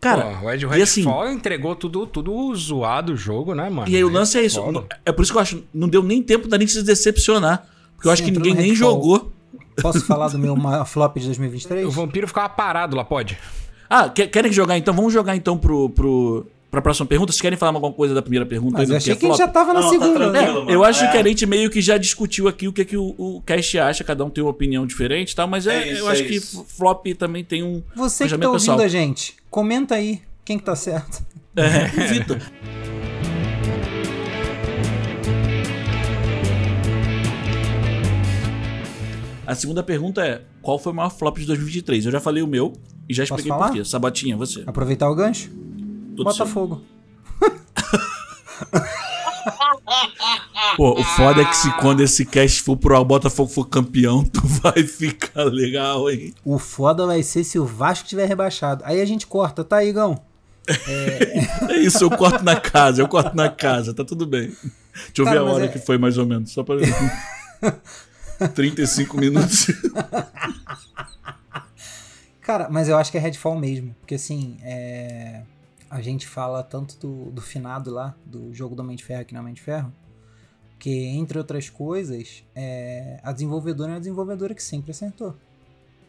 Cara, Pô, o Ed e assim- entregou tudo, tudo zoado o jogo, né, mano? e aí o lance é isso. foda. É por isso que eu acho, não deu nem tempo da gente se decepcionar. Porque eu acho que ninguém nem jogou. Posso falar do meu flop de 2023? O vampiro ficava parado lá, pode? Ah, que- querem jogar então? Vamos jogar então pro, pro, pra próxima pergunta? Vocês querem falar alguma coisa da primeira pergunta? Mas eu achei é que a gente já tava na Não, tá segunda. né? tranquilo. É, eu acho É. que a gente meio que já discutiu aqui o que, que o, o Cast acha, cada um tem uma opinião diferente e tal, mas é, É isso, eu é acho que isso. flop também tem um. Você que tá ouvindo pessoal. a gente, comenta aí quem que tá certo. É, Vitor. A segunda pergunta é: qual foi o maior flop de 2023? Eu já falei o meu e já expliquei por quê. Sabotinha, você. Aproveitar o gancho? Tudo seu. Botafogo. Pô, o foda é que se quando esse cast for pro Botafogo for campeão, tu vai ficar legal, hein? O foda vai ser se o Vasco tiver rebaixado. Aí a gente corta, tá, Igão? É isso, eu corto na casa, eu corto na casa, tá tudo bem. Deixa eu ver a hora é- que foi mais ou menos, só pra. 35 minutos. Cara, mas eu acho que é Redfall mesmo. Porque assim, é... a gente fala tanto do, do finado lá, do jogo do Homem de Ferro aqui na Homem de Ferro. Que, entre outras coisas, é... a desenvolvedora é uma desenvolvedora que sempre acertou.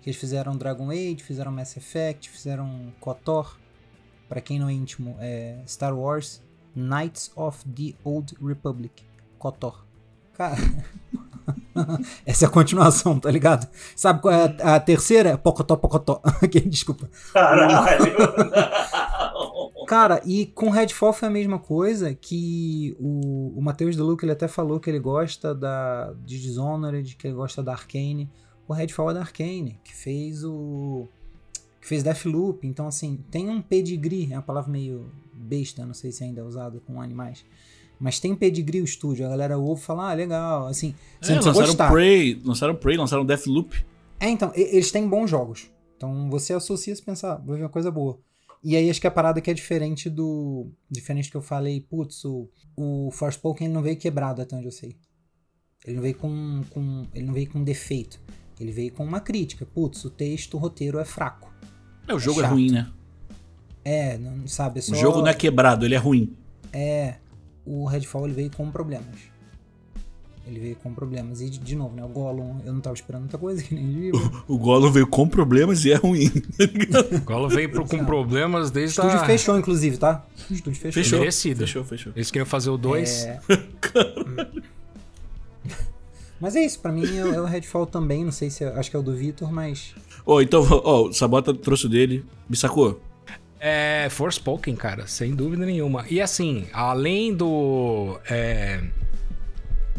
Que eles fizeram Dragon Age, fizeram Mass Effect, fizeram KOTOR. Pra quem não é íntimo, é Star Wars Knights of the Old Republic. KOTOR. Cara. Essa é a continuação, tá ligado? Sabe qual é a, a terceira? Pocotó, pocotó. Desculpa. Caralho. Cara, e com Redfall foi a mesma coisa que o, o Matheus Deluca, ele até falou que ele gosta da, de Dishonored, que ele gosta da Arcane. O Redfall é da Arcane, que fez o... que fez Deathloop. Então, assim, tem um pedigree, é uma palavra meio besta, não sei se ainda é usada com animais. Mas tem pedigree o estúdio, a galera ouve e fala, ah, legal, assim, você É, precisa lançaram gostar. Prey, lançaram Prey, lançaram Deathloop. É, então, eles têm bons jogos. Então você associa se pensar, vai ver uma coisa boa. E aí acho que a parada que é diferente do. Diferente que eu falei, putz, o, o Forspoken ele não veio quebrado até onde eu sei. Ele não veio com, com. Ele não veio com defeito. Ele veio com uma crítica. Putz, o texto, o roteiro é fraco. É, o jogo é, chato. ruim, né? É, não sabe, é só. O jogo não é quebrado, ele é ruim. É. O Redfall ele veio com problemas. Ele veio com problemas. E, de, novo, né? O Gollum, eu não tava esperando muita coisa, que nem vivo. O Gollum veio com problemas e é ruim. O Golo veio pro- com problemas O desde estúdio a... fechou, inclusive, tá? O estúdio fechou. Fechou. Merecido. Fechou, fechou. Eles queriam fazer o 2. É... mas é isso, pra mim é, o- é o Redfall também, não sei se é- acho que é o do Vitor, mas Ó, então, ó, o Sabota trouxe o dele. Me sacou? É, Forspoken, cara, sem dúvida nenhuma. E assim, além do. é,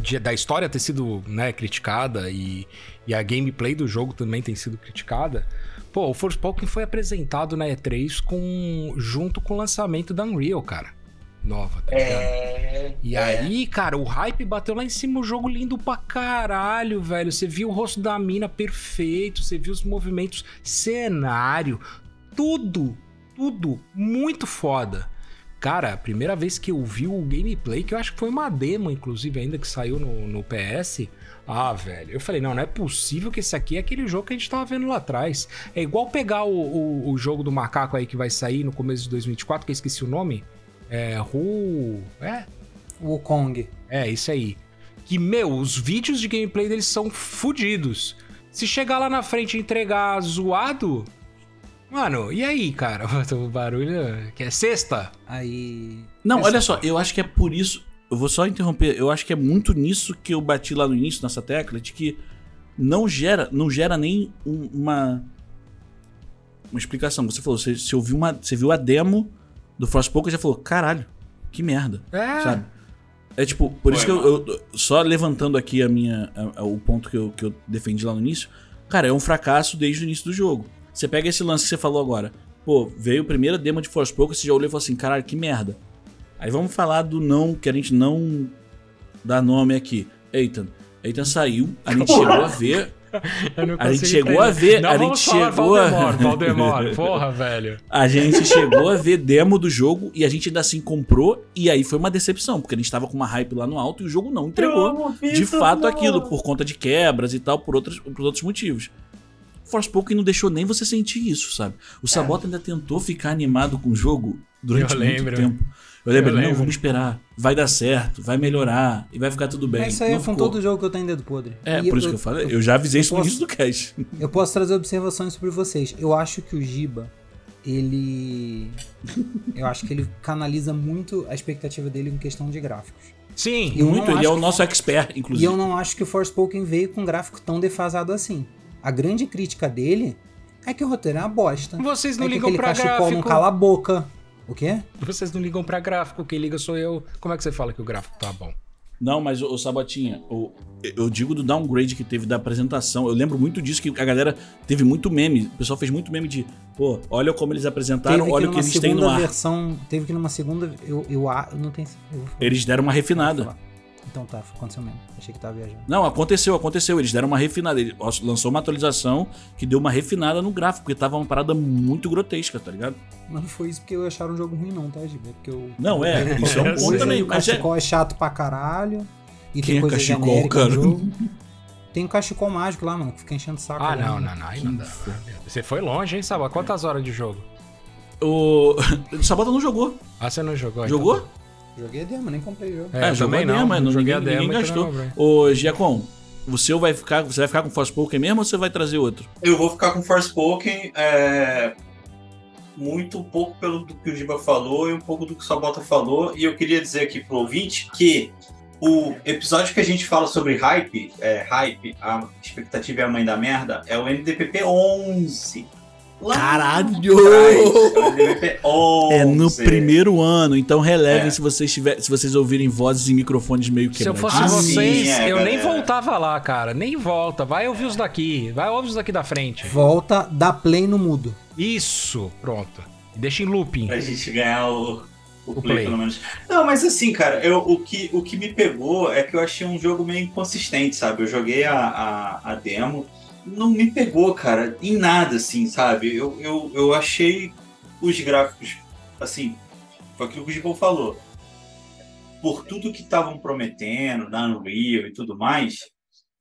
de- da história ter sido né, criticada e, e a gameplay do jogo também tem sido criticada. Pô, o Forspoken foi apresentado na E3 com, junto com o lançamento da Unreal, cara. Nova, tá ligado? É. E aí, cara, o hype bateu lá em cima, o jogo lindo pra caralho, velho. Você viu o rosto da mina perfeito, você viu os movimentos, cenário, tudo, tudo muito foda. Cara, a primeira vez que eu vi o gameplay, que eu acho que foi uma demo, inclusive, ainda que saiu no, no PS. Ah, velho. Eu falei, não, não é possível que esse aqui é aquele jogo que a gente tava vendo lá atrás. É igual pegar o, o, o jogo do macaco aí que vai sair no começo de 2024, que eu esqueci o nome. É. Ru. É? o Kong. É, isso aí. Que, meu, os vídeos de gameplay deles são fodidos. Se chegar lá na frente e entregar zoado. Mano, e aí, cara? O barulho. Que é sexta? Aí. Não, Essa- olha só, eu acho que é por isso. Eu vou só interromper. Eu acho que é muito nisso que eu bati lá no início, nessa tecla, de que não gera, não gera nem um- uma. Uma explicação. Você falou, você, você ouviu uma. Você viu a demo do Frostpoken e já falou, caralho, que merda. É. Sabe? É tipo, por isso que Foi, eu, eu- Só levantando aqui a minha. a- a- o ponto que eu, que eu defendi lá no início. Cara, é um fracasso desde o início do jogo. Você pega esse lance que você falou agora. Pô, veio a primeira demo de Forspoken, você já olhou e falou assim, caralho, que merda. Aí vamos falar do não, que a gente não dá nome aqui. Ethan. Ethan saiu, a gente chegou a ver. A gente chegou a ver, Não a gente chegou a- Valdemar, Valdemar. Porra, velho. A gente chegou a ver demo do jogo e a gente ainda assim comprou. E aí foi uma decepção, porque a gente tava com uma hype lá no alto e o jogo não entregou. de fato aquilo, por conta de quebras e tal, por outros, por outros motivos. Forspoken não deixou nem você sentir isso, sabe? O Sabota ainda tentou ficar animado com o jogo durante Eu muito lembro. tempo. Eu lembro, Eu ele, não, lembro. vamos esperar, vai dar certo, vai melhorar e vai ficar tudo bem. Mas isso aí é Não com ficou. todo jogo que eu tenho dedo podre. É, E por isso que eu falei. Eu já avisei isso no posso- início do cast. Eu posso trazer observações sobre vocês. Eu acho que o Giba, ele. Eu acho que ele canaliza muito a expectativa dele em questão de gráficos. Sim. Eu muito, ele é o que- nosso expert, E inclusive. eu não acho que o Forspoken veio com um gráfico tão defasado assim. A grande crítica dele é que o roteiro é uma bosta. Vocês não é ligam pra cachecol não gráfico. cala a boca. O quê? Vocês não ligam pra gráfico. Quem liga sou eu. Como é que você fala que o gráfico tá bom? Não, mas o, Sabotinha, o- eu digo do downgrade que teve da apresentação. Eu lembro muito disso que a galera teve muito meme. O pessoal fez muito meme de, pô, olha como eles apresentaram, teve olha o que eles têm no segunda ar. versão. Teve que numa segunda. Eu, eu, a- eu não tenho. Eu. Eles deram uma refinada. Então tá, aconteceu mesmo. Achei que tava viajando. Não, aconteceu, aconteceu. Eles deram uma refinada. Ele lançou uma atualização que deu uma refinada no gráfico, porque tava uma parada muito grotesca, tá ligado? Mas não foi isso porque eu acharam um jogo ruim, não, tá, Giba? É porque eu. Não, é, isso é um ponto também. O Mas é, cachecol é... chato pra caralho. E Quem é tem coisa cachecol, cara? Tem um cachecol mágico lá, mano, que fica enchendo o saco. Ah, ali, não, não, não. Aí não dá. Você foi longe, hein, Sabá? Quantas horas de jogo? o... o Sabota não jogou. Ah, você não jogou? Jogou? Então. Joguei a demo, nem comprei o jogo. É, jogou também a não. mas não joguei ninguém, a demo ninguém e também gastou. não comprei. Ô, Giacom, o seu vai ficar. Você vai ficar com Forspoken mesmo ou você vai trazer outro? Eu vou ficar com Forspoken, é, muito pouco pelo do que o Giba falou e um pouco do que o Sabota falou. E eu queria dizer aqui pro ouvinte que o episódio que a gente fala sobre hype, é, hype, a expectativa é a mãe da merda, é o NDPP 11. Lá Caralho! é o NDPP 11. É no primeiro ano, então relevem É. se vocês tiver, se vocês ouvirem vozes e microfones meio Se eu quebrados. fosse Ah, vocês, sim, é, eu nem galera. voltava lá, cara. Nem volta. Vai ouvir os daqui. Vai ouvir os daqui da frente. Volta, dá play no mudo. Isso, pronto. Deixa em looping. Pra gente ganhar o, o, O play, play. pelo menos. Não, mas assim, cara, eu, o, que, o que me pegou é que eu achei um jogo meio inconsistente, sabe? Eu joguei a, a, a demo, não me pegou, cara, em nada, assim, sabe? Eu, eu, eu achei os gráficos, assim, foi aquilo que o Gibão falou. Por tudo que estavam prometendo na Unreal e tudo mais,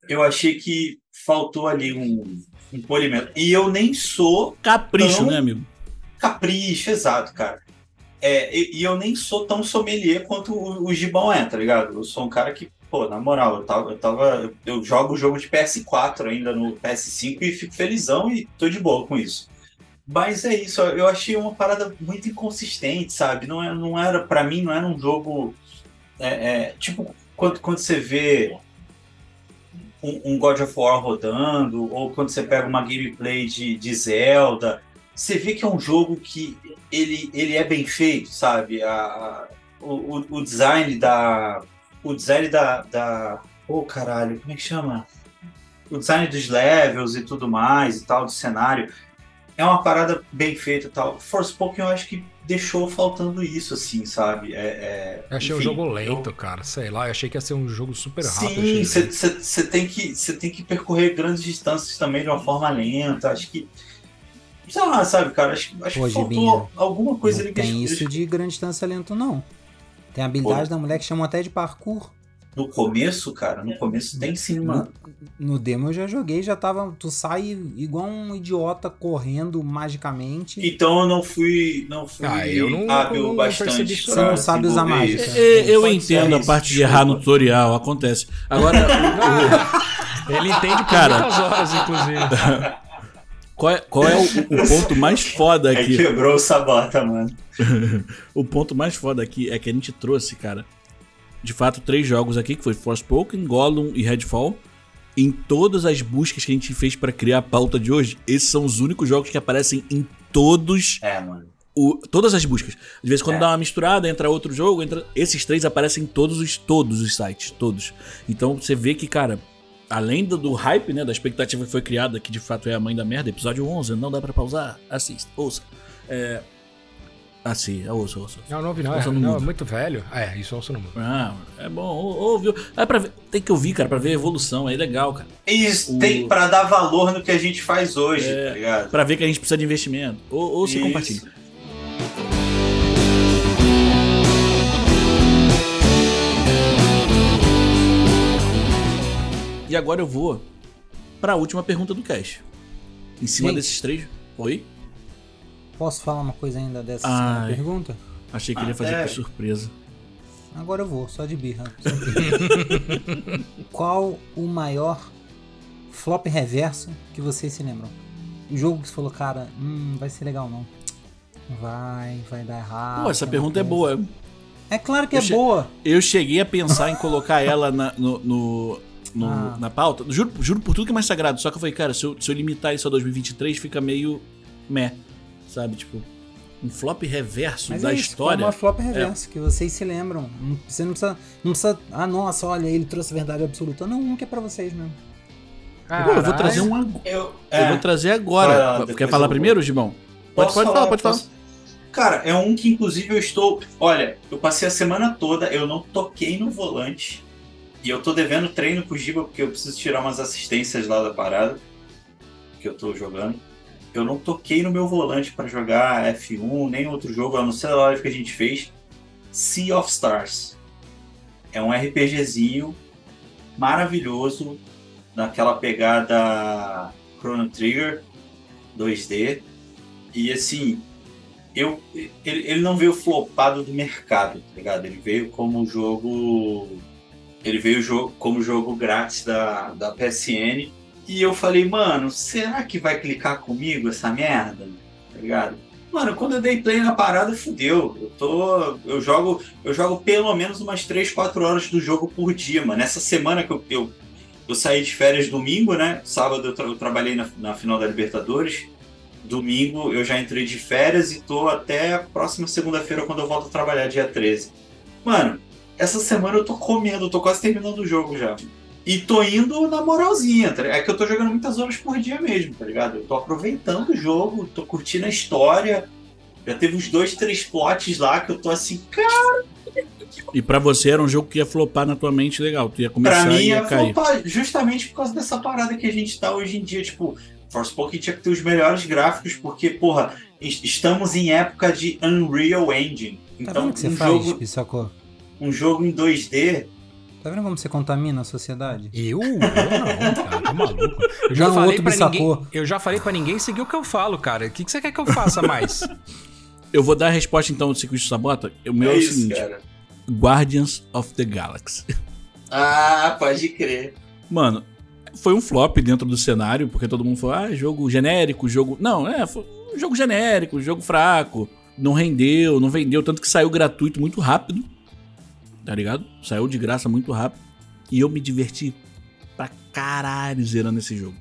eu achei que faltou ali um, um polimento. E eu nem sou Capricho, Então- né, amigo? capricho, exato, cara. É, e, e eu nem sou tão sommelier quanto o, o Gibão é, tá ligado? Eu sou um cara que, pô, na moral, eu tava, eu tava. Eu jogo o jogo de PS4 ainda no PS5 e fico felizão e tô de boa com isso. Mas é isso, eu achei uma parada muito inconsistente, sabe? Não, é, não era, para mim, não era um jogo. é, é, tipo, quando, quando você vê um, um God of War rodando, ou quando você pega uma gameplay de, de Zelda, você vê que é um jogo que ele, ele é bem feito, sabe? A, a- o, o- o design da. O design da. da oh, caralho, como é que chama? O design dos levels e tudo mais e tal, do cenário. É uma parada bem feita e tal. Forspoken eu acho que deixou faltando isso, assim, sabe? É, é, Eu achei o enfim, jogo eu- lento, cara. Sei lá, eu achei que ia ser um jogo super rápido. Sim, você tem, que- tem que percorrer grandes distâncias também de uma forma lenta. Acho que. Sei lá, sabe, cara? Acho, acho Pô, que faltou Gibinha, alguma coisa não ali que tem isso de grande distância lento, não. Tem a habilidade da mulher que chamam até de parkour. No começo, cara, no começo tem sim, mano. No demo eu já joguei, já tava. Tu sai igual um idiota correndo magicamente. Então eu não fui, não fui Ah, eu não- hábil não bastante. percebi isso pra não. Você não sabe usar mágica. isso. É, eu Pode entendo a isso, parte de errar no tutorial, acontece. Agora, Ele entende por Cara. muitas horas, inclusive. qual é, qual é o, o ponto mais foda Aí aqui? quebrou o sabota, mano. O ponto mais foda aqui é que a gente trouxe, cara, de fato, três jogos aqui, que foi Forspoken, Gollum e Redfall. Em todas as buscas que a gente fez pra criar a pauta de hoje, esses são os únicos jogos que aparecem em todos É, mano. o- todas as buscas. Às vezes quando É. dá uma misturada, entra outro jogo, entra esses três aparecem em todos os todos os sites, todos. Então você vê que, cara, além do, do hype, né, da expectativa que foi criada, que de fato é a mãe da merda, episódio 11, não dá pra pausar, assista, ouça. É Assim, ouça, ouça. Não, não ouvi, não. É, Ouça no não, é muito velho. É, isso ouço no mundo. Ah, é bom, ou- ouviu. É pra ver, tem que ouvir, cara, pra ver a evolução, é legal, cara. Isso O- tem pra dar valor no que a gente faz hoje, É. tá ligado? Pra ver que a gente precisa de investimento. Ou, ou se compartilha. E agora eu vou pra última pergunta do cast. Em cima Gente. desses três. Oi? Posso falar uma coisa ainda dessa Ai. pergunta? Achei que ele ia Ah, fazer é. por surpresa. Agora eu vou, só de birra. só de birra. Qual o maior flop reverso que vocês se lembram? O jogo que você falou, cara, hum, vai ser legal não. Vai, vai dar errado. Pô, essa pergunta é boa. É claro que Eu é boa. Eu cheguei a pensar em colocar ela na, no, no- no- Ah. na pauta. Juro, juro por tudo que é mais sagrado. Só que eu falei, cara, se eu, se eu limitar isso a 2023, fica meio meh. Sabe? Tipo, um flop reverso Mas da é isso, história. Qual uma flop reverso que vocês se lembram. Você não precisa, não precisa. Ah, nossa, olha, ele trouxe a verdade absoluta. Não, um que é pra vocês mesmo. Pô, eu vou trazer um agora. Eu, Eu é, vou trazer Vai agora. Quer falar eu vou. primeiro, Gibão? Pode, pode falar, pode falar. posso- Cara, é um que inclusive eu estou. Olha, eu passei a semana toda, eu não toquei no volante. E eu tô devendo treino com o Giba porque eu preciso tirar umas assistências lá da parada que eu tô jogando. Eu não toquei no meu volante para jogar F1, nem outro jogo, a não ser a live que a gente fez. Sea of Stars. É um RPGzinho maravilhoso, naquela pegada Chrono Trigger 2D. E assim, eu, ele, ele não veio flopado do mercado, tá ligado? Ele veio como jogo. Ele veio como jogo grátis da, da PSN. E eu falei, mano, será que vai clicar comigo essa merda? Tá ligado? Mano, quando eu dei play na parada, fudeu. Eu tô. Eu jogo. Eu jogo pelo menos umas 3, 4 horas do jogo por dia, mano. Essa semana que eu, eu, eu saí de férias domingo, né? Sábado eu, tra eu trabalhei na, na final da Libertadores. Domingo eu já entrei de férias e tô até a próxima segunda-feira quando eu volto a trabalhar, dia 13. Mano, essa semana eu tô comendo, tô quase terminando o jogo já. E tô indo na moralzinha, tá É que eu tô jogando muitas horas por dia mesmo, tá ligado? Eu tô aproveitando o jogo, tô curtindo a história. Já teve uns dois, três plots lá que eu tô assim, cara. E para você era um jogo que ia flopar na tua mente legal, tu ia começar pra mim e ia ia cair. flopar justamente por causa dessa parada que a gente tá hoje em dia, tipo, Forspoken tinha que ter os melhores gráficos, porque, porra, estamos em época de Unreal Engine. Tá Então, você um, faz, jogo, Pisacô? um jogo em 2D. Tá vendo como você contamina a sociedade? Eu? Eu não, cara, tá maluco. Eu já, Não, falei outro pra ninguém, eu já falei pra ninguém seguir o que eu falo, cara. O que, que você quer que eu faça mais? Eu vou dar a resposta então do Circuito Sabota. O meu é, é o isso, seguinte: cara. Guardians of the Galaxy. Ah, pode crer. Mano, foi um flop dentro do cenário, porque todo mundo falou, ah, jogo genérico, jogo. Não, é, foi um jogo genérico, jogo fraco. Não rendeu, não vendeu, tanto que saiu gratuito muito rápido. Tá ligado? Saiu de graça muito rápido. E eu me diverti pra caralho zerando esse jogo.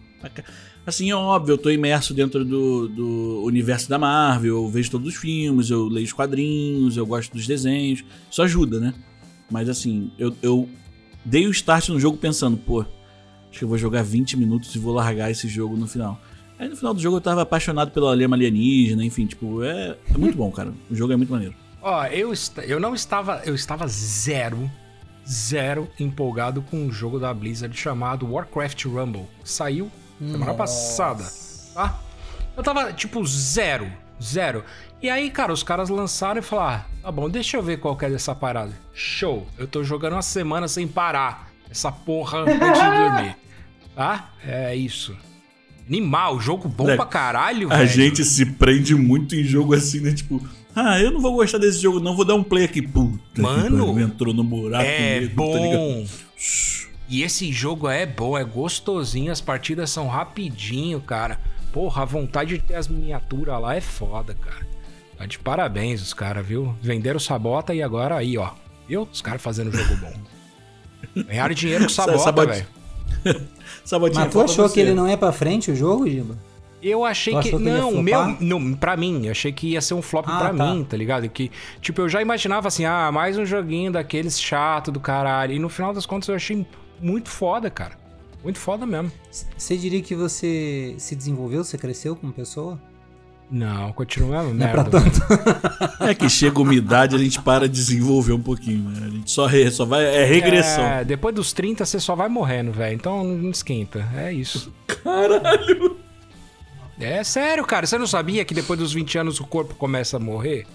Assim, é óbvio, eu tô imerso dentro do, do universo da Marvel, eu vejo todos os filmes, eu leio os quadrinhos, eu gosto dos desenhos. Isso ajuda, né? Mas assim, eu, eu dei o start no jogo pensando, pô, acho que eu vou jogar 20 minutos e vou largar esse jogo no final. Aí no final do jogo eu tava apaixonado pela lema alienígena, enfim, tipo, é, é muito bom, cara. O jogo é muito maneiro. Ó, eu, eu não estava. Eu estava zero, zero empolgado com um jogo da Blizzard chamado Warcraft Rumble. Saiu semana passada, tá? Eu tava, tipo, zero, zero. E aí, cara, os caras lançaram e falaram: ah, tá bom, deixa eu ver qual que é dessa parada. Show, eu tô jogando uma semana sem parar. Essa porra antes de dormir. Tá? É isso. Animal, jogo bom Moleque, pra caralho, A velho. gente se prende muito em jogo assim, né? Tipo, ah, eu não vou gostar desse jogo, não, vou dar um play aqui. Puta, que Mano, pariu, entrou no buraco É mesmo, tá ligado? bom. E esse jogo é bom, é gostosinho, as partidas são rapidinho, cara. Porra, a vontade de ter as miniaturas lá é foda, cara. Tá de parabéns os caras, viu? Venderam sabota e agora aí, ó. Viu? Os caras fazendo jogo bom. Ganharam dinheiro com sabota, velho. Sabotinha, Mas tu achou você. que ele não é pra frente o jogo, Giba? Eu achei que. não, meu. Não, pra mim, eu achei que ia ser um flop Ah, pra tá. mim, tá ligado? Que, tipo, eu já imaginava assim, ah, mais um joguinho daqueles chato do caralho. E no final das contas eu achei muito foda, cara. Muito foda mesmo. Você diria que você se desenvolveu, você cresceu como pessoa? Não, continua Não é pra merda. velho. tanto. É que chega a umidade, a gente para de desenvolver um pouquinho, né? A gente só, re- só vai. É regressão. É, depois dos 30 você só vai morrendo, velho. Então não esquenta. É isso. Caralho! É sério, cara. Você não sabia que depois dos 20 anos o corpo começa a morrer?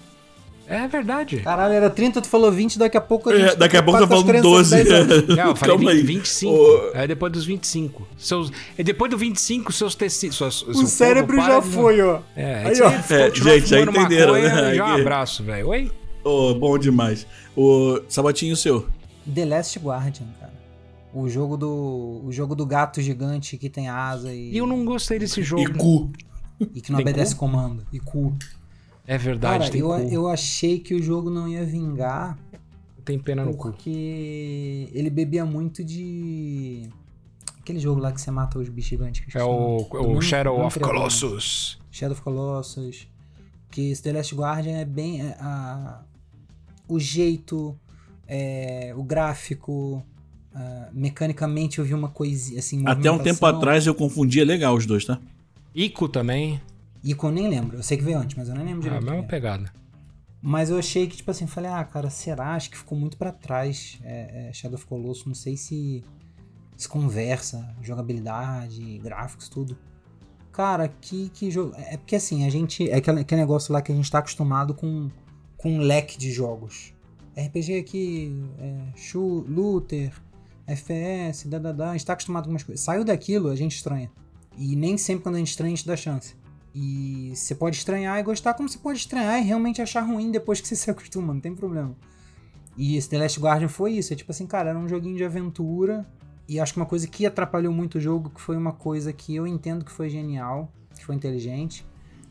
É verdade. Caralho, era 30, tu falou 20, daqui a pouco... É, daqui a pouco tá falando crianças de 12. 10 anos. Não, eu falei Calma 20, aí. 25. Ô, É depois dos 25. Seus, é depois do 25, seus tecidos. O cérebro já foi, ó. É, Aí, aí, ó. É, gente, já entenderam, maconha, né? Já um abraço, velho. Oi? Ô, bom demais. O Sabotinho seu. The Last Guardian, cara. O jogo do o jogo do gato gigante que tem asa e, E eu não gostei desse jogo. E cu. e que não Tem obedece cu? comando. E cu. É verdade, Cara, tem eu, cu. eu achei que o jogo não ia vingar Tem pena no cu. porque ele bebia muito de. Aquele jogo lá que você mata os bichos gigantes. É o, o Shadow of? Colossus. Shadow of Colossus. Que The Last Guardian é bem. é, a, o jeito, é, o gráfico. Ah, mecanicamente eu vi uma coisinha assim. Até um tempo atrás eu confundia legal os dois, tá? Ico também. Ico eu nem lembro. Eu sei que veio antes, mas eu nem lembro É a direito. mesma o que é. pegada. Mas eu achei que, tipo assim, falei, ah, cara, será? Acho que ficou muito para trás. É, é, Shadow of Colossus, não sei se se conversa, jogabilidade, gráficos, tudo. Cara, que, que jogo. É porque assim, a gente. É aquele, aquele negócio lá que a gente tá acostumado com, com um leque de jogos. RPG aqui, é, FPS, dadadá, a gente tá acostumado com umas coisas. Saiu daquilo, a gente estranha. E nem sempre quando a gente estranha, a gente dá chance. E você pode estranhar e gostar, como você pode estranhar e realmente achar ruim depois que você se acostuma, não tem problema. E esse The Last Guardian foi isso, é tipo assim, cara, era um joguinho de aventura. E acho que uma coisa que atrapalhou muito o jogo, que foi uma coisa que eu entendo que foi genial, que foi inteligente,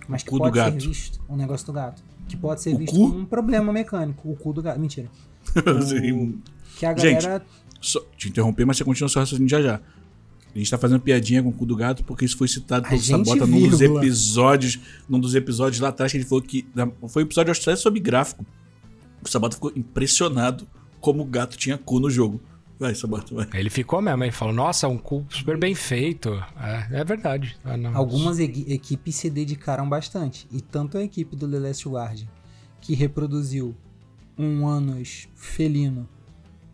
mas que pode ser visto, um negócio do gato, que pode ser O visto cu? como um problema mecânico, o cu do gato, mentira. Sim. Que a Gente, galera Só te interromper, mas você continua seu raciocínio já já. A gente tá fazendo piadinha com o cu do gato porque isso foi citado pelo Sabota num dos episódios. Num dos episódios lá atrás que ele falou que. Foi um episódio acho, até sobre gráfico. O Sabota ficou impressionado como o gato tinha cu no jogo. Vai, Sabota, vai. Ele ficou mesmo, ele falou, nossa, um cu super bem feito. É, é verdade. Ah, não. Algumas equi- equipes se dedicaram bastante. E tanto a equipe do The Last Guardian, que reproduziu um ânus felino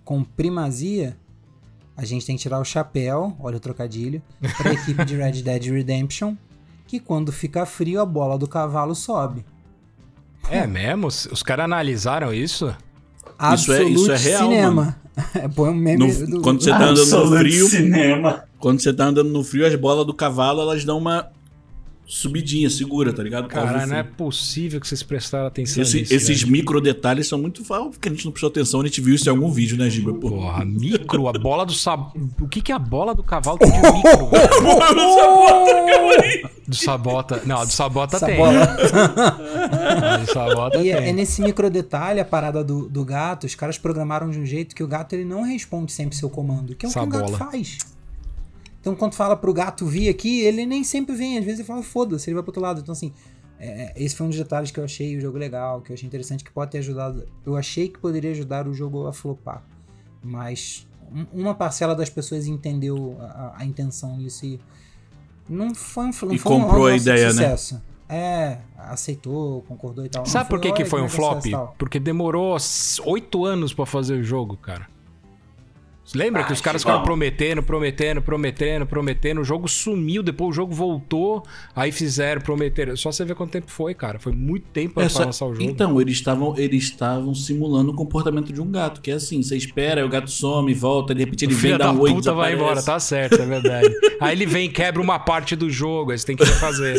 com primazia, a gente tem que tirar o chapéu, olha o trocadilho, para a equipe de Red Dead Redemption, que quando fica frio a bola do cavalo sobe. É mesmo? Os caras analisaram isso? Isso é- isso é Absolute real, cinema. Um meme No- do... quando você tá andando no frio. cinema. Quando você tá andando no frio, as bolas do cavalo elas dão uma subidinha, segura, tá ligado? Do Cara, não é possível que vocês prestaram atenção Esse- nisso. esses velho. micro detalhes são muito óbvio que a gente não prestou atenção, a gente viu isso em algum vídeo, né, Giba? Pô. Porra, micro, a bola do sab... O que que a bola do cavalo tem de micro? velho? do sabota. Não, a do sabota Essa tem. bola. A do sabota E é, tem. é nesse micro detalhe a parada do, do gato. Os caras programaram de um jeito que o gato ele não responde sempre seu comando, que é o que um gato Sabola. faz. Então quando fala pro gato vir aqui, ele nem sempre vem. Às vezes ele fala, foda-se, ele vai pro outro lado. Então assim, é, esse foi um dos detalhes que eu achei o jogo legal, que eu achei interessante, que pode ter ajudado. Eu achei que poderia ajudar o jogo a flopar. Mas um- uma parcela das pessoas entendeu a, a- intenção disso e não foi um, não E foi um comprou a ideia, né? sucesso. É, aceitou, concordou e tal. Sabe por que, que foi um flop? tal. Porque demorou oito anos pra fazer o jogo, cara. Lembra Ah, que os caras Chibão. ficaram prometendo, prometendo, prometendo, prometendo. O jogo sumiu, depois o jogo voltou, aí fizeram, prometeram. Só você ver quanto tempo foi, cara. Foi muito tempo pra Essa- lançar o jogo. Então, eles estavam eles estavam simulando o comportamento de um gato, que é assim, você espera, aí o gato some, volta, de repente ele o vem, filho dá da um oi, puta vai embora, tá certo, é verdade. aí ele vem e quebra uma parte do jogo, aí você tem que refazer.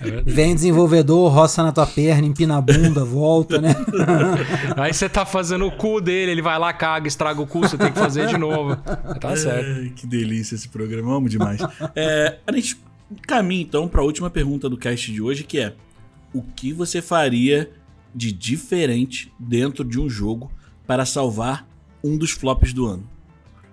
É. Vem desenvolvedor, roça na tua perna, empina a bunda, volta, né? Aí você tá fazendo o cu dele, ele vai lá, caga, estraga o cu, você tem que fazer de novo. Tá certo. Ai, que delícia esse programa, amo demais. É, a gente caminha então para a última pergunta do cast de hoje, que é: o que você faria de diferente dentro de um jogo para salvar um dos flops do ano?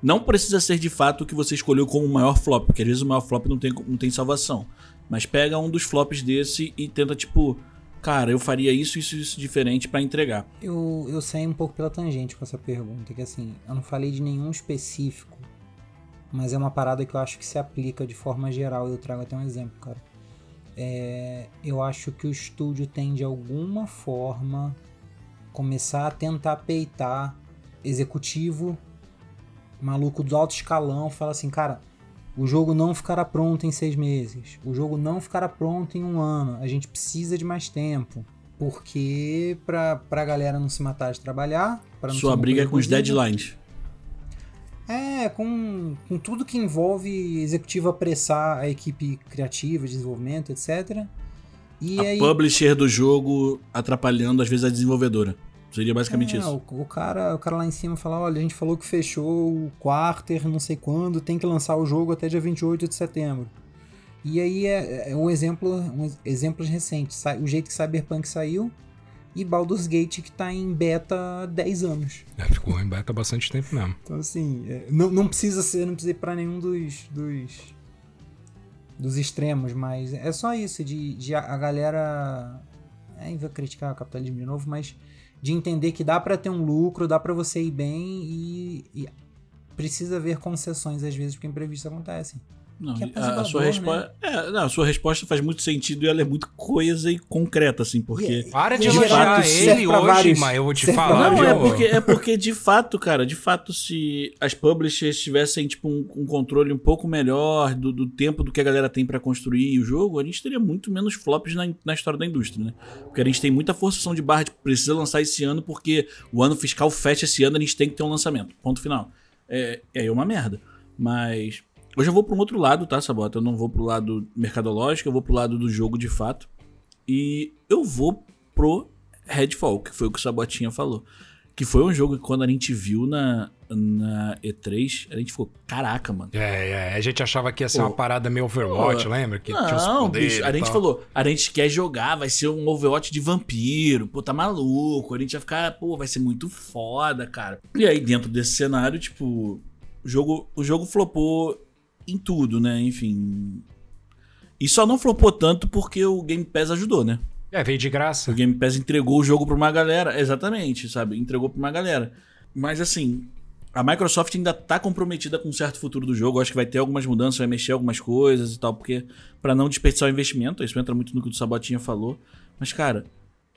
Não precisa ser de fato o que você escolheu como o maior flop, porque às vezes o maior flop não tem, não tem salvação. Mas pega um dos flops desse e tenta, tipo, cara, eu faria isso, isso, isso diferente para entregar. Eu, eu saí um pouco pela tangente com essa pergunta, que assim, eu não falei de nenhum específico, mas é uma parada que eu acho que se aplica de forma geral. Eu trago até um exemplo, cara. É, eu acho que o estúdio tem de alguma forma começar a tentar peitar executivo maluco do alto escalão, fala assim, cara, o jogo não ficará pronto em seis meses, o jogo não ficará pronto em um ano, a gente precisa de mais tempo. Porque pra, pra galera não se matar de trabalhar. Sua briga é com os deadlines. É, com, com tudo que envolve executivo apressar a equipe criativa, de desenvolvimento, etc. E a aí. publisher do jogo atrapalhando, às vezes, a desenvolvedora. Seria basicamente é, isso. O, o cara, o cara lá em cima fala: olha, a gente falou que fechou o quarter, não sei quando, tem que lançar o jogo até dia 28 de setembro. E aí é, é um exemplo, um ex- exemplos recentes. O jeito que Cyberpunk saiu e Baldur's Gate que tá em beta há 10 anos. É, ficou em beta há bastante tempo mesmo. Então, assim, é, não, não precisa ser, não precisa ir pra nenhum dos, dos, dos extremos, mas é só isso, de, de a, a galera. É, vou criticar o capitalismo de novo, mas de entender que dá pra ter um lucro, dá pra você ir bem e, e precisa haver concessões às vezes, porque imprevistos acontecem. Não, Que é a, a sua resposta. É, não, a sua resposta faz muito sentido e ela é muito coesa e concreta, assim, porque. Para de De elogiar fato, serve ele hoje, vários- mas eu vou te falar. Não, é porque, é porque de fato, cara, de fato, se as publishers tivessem tipo, um, um controle um pouco melhor do, do tempo do que a galera tem pra construir o jogo, a gente teria muito menos flops na, na história da indústria, né? Porque a gente tem muita forçação de barra de precisa lançar esse ano, porque o ano fiscal fecha esse ano, a gente tem que ter um lançamento. Ponto final. É, é uma merda. Mas. Hoje eu vou pra um outro lado, tá, Sabota? Eu não vou pro lado mercadológico, eu vou pro lado do jogo de fato. E eu vou pro Redfall, que foi o que o Sabotinha falou. Que foi um jogo que quando a gente viu na, na E3, a gente ficou, caraca, mano. É, é, a gente achava que ia ser Pô. uma parada meio Overwatch, Pô. lembra? Que tinha os Não, bicho, a gente falou, a gente quer jogar, vai ser um Overwatch de vampiro, pô, tá maluco, a gente vai ficar, pô, vai ser muito foda, cara. E aí, dentro desse cenário, tipo, o jogo, o jogo flopou em tudo, né, enfim. E só não flopou tanto porque o Game Pass ajudou, né? É, veio de graça. O Game Pass entregou o jogo pra uma galera. Exatamente, sabe? Entregou pra uma galera. Mas assim, a Microsoft ainda tá comprometida com um certo futuro do jogo. Eu acho que vai ter algumas mudanças, vai mexer algumas coisas e tal, porque pra não desperdiçar o investimento, isso entra muito no que o Sabotinha falou. Mas, cara,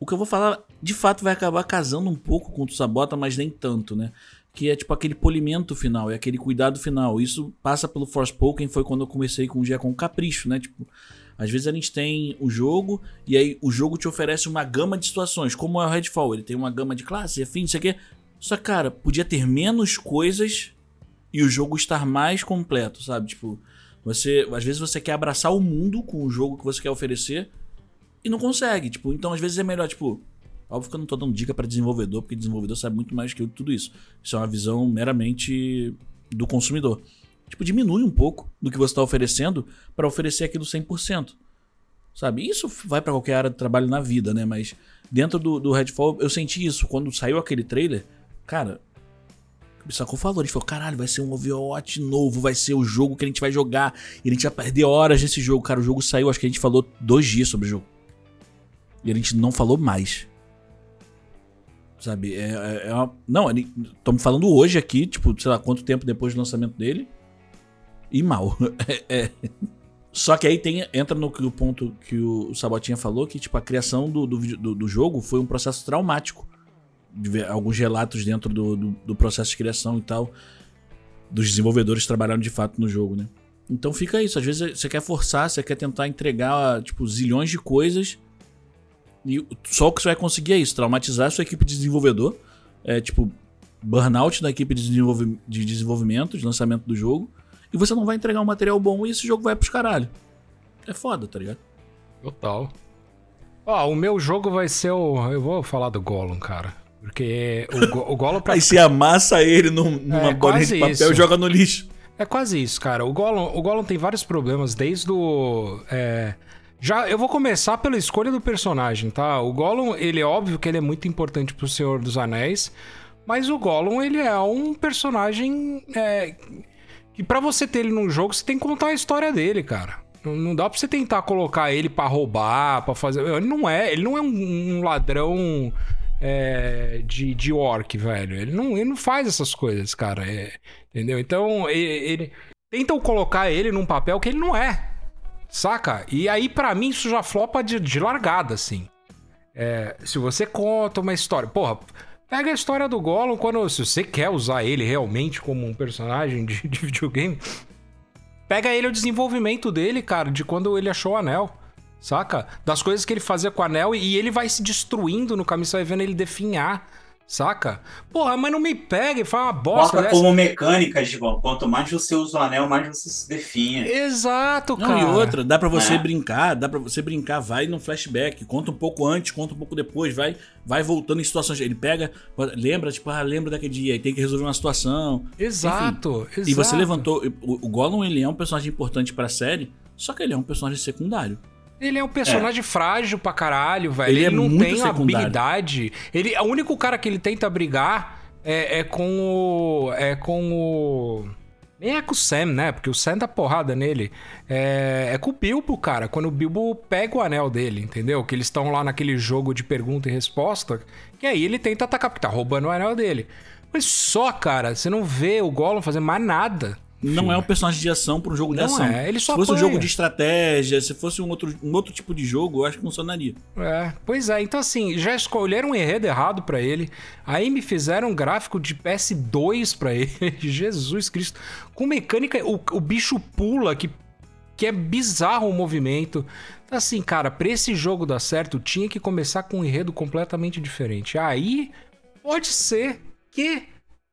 o que eu vou falar, de fato, vai acabar casando um pouco com o Sabota, mas nem tanto, né? Que é tipo aquele polimento final, é aquele cuidado final. Isso passa pelo Forspoken, foi quando eu comecei com o dia com capricho, né? Tipo, às vezes a gente tem o jogo e aí o jogo te oferece uma gama de situações, como é o Redfall. Ele tem uma gama de classe, afim, não sei o quê. Só cara, podia ter menos coisas e o jogo estar mais completo, sabe? Tipo, você. Às vezes você quer abraçar o mundo com o jogo que você quer oferecer e não consegue. Tipo, então às vezes é melhor, tipo. Óbvio que eu não tô dando dica pra desenvolvedor, porque desenvolvedor sabe muito mais que eu de tudo isso. Isso é uma visão meramente do consumidor. Tipo, diminui um pouco do que você tá oferecendo pra oferecer aquilo 100%. Sabe? Isso vai pra qualquer área de trabalho na vida, né? Mas dentro do, do Redfall, eu senti isso. Quando saiu aquele trailer, cara, sacou. A gente falou, caralho, vai ser um Overwatch novo, vai ser o jogo que a gente vai jogar. E a gente vai perder horas nesse jogo. Cara, o jogo saiu, acho que a gente falou dois dias sobre o jogo. E a gente não falou mais. Sabe? É, é, é uma... Não, estamos falando hoje aqui, tipo, sei lá, quanto tempo depois do lançamento dele. E mal. É, é. Só que aí tem, entra no ponto que o Sabotinha falou, que tipo, a criação do, do, do, do jogo foi um processo traumático. Alguns relatos dentro do, do, do processo de criação e tal, dos desenvolvedores trabalhando de fato no jogo, né? Então fica isso, às vezes você quer forçar, você quer tentar entregar, tipo, zilhões de coisas, e só o que você vai conseguir é isso, traumatizar a sua equipe de desenvolvedor, é tipo, burnout da equipe de, desenvolve- de desenvolvimento, de lançamento do jogo, e você não vai entregar um material bom e esse jogo vai pros caralho. É foda, tá ligado? Total. Ó, o meu jogo vai ser o. Eu vou falar do Gollum, cara. Porque o, Go- o Gollum pra Aí você amassa ele num- numa É, bolinha de papel isso. e joga no lixo. É quase isso, cara. O Gollum, o Gollum tem vários problemas desde o. é, Já, eu vou começar pela escolha do personagem, tá? O Gollum, ele é óbvio que ele é muito importante pro Senhor dos Anéis, mas o Gollum, ele é um personagem é, que pra você ter ele num jogo, você tem que contar a história dele, cara. Não, dá pra você tentar colocar ele pra roubar, pra fazer... Ele não é, ele não é um, um ladrão é, de, de orc, velho. Ele não, ele não faz essas coisas, cara. É, entendeu? Então, ele, ele... Tentam colocar ele num papel que ele não é. Saca? E aí, pra mim, isso já flopa de, de largada, assim. É, se você conta uma história. Porra, pega a história do Gollum quando. Se você quer usar ele realmente como um personagem de, de videogame. Pega ele o desenvolvimento dele, cara, de quando ele achou o anel. Saca? Das coisas que ele fazia com o anel e, e ele vai se destruindo no caminho, você vai vendo ele definhar. Saca? Porra, mas não me pega e faz uma bosta Bota dessa. como mecânica, Gibão. Quanto mais você usa o anel, mais você se definha. Exato, Não, cara. e outra, dá pra você É. brincar, dá pra você brincar, vai no flashback, conta um pouco antes, conta um pouco depois, vai vai voltando em situações. Ele pega, lembra, tipo, ah, lembra daquele dia, aí tem que resolver uma situação. Exato, exato. E você levantou. O, o Gollum, ele é um personagem importante pra série, só que ele é um personagem secundário. Ele é um personagem frágil pra caralho, velho. Ele Ele, é não tem secundário. habilidade. Ele, o único cara que ele tenta brigar é, é com o. É com o. Nem é com o Sam, né? Porque o Sam dá porrada nele. É, é com o Bilbo, cara. Quando o Bilbo pega o anel dele, entendeu? Que eles estão lá naquele jogo de pergunta e resposta. Que aí ele tenta atacar, porque tá roubando o anel dele. Mas só, cara, você não vê o Gollum fazer mais nada. Não é um personagem de ação para um jogo de Não ação. é, ele só se fosse um apanha. jogo de estratégia, se fosse um outro, um outro tipo de jogo, eu acho que funcionaria. É, pois é. Então, assim, já escolheram um enredo errado pra ele. Aí me fizeram um gráfico de PS2 pra ele. Jesus Cristo. Com mecânica, o, o bicho pula, que, que é bizarro o movimento. Então, assim, cara, pra esse jogo dar certo, tinha que começar com um enredo completamente diferente. Aí, pode ser que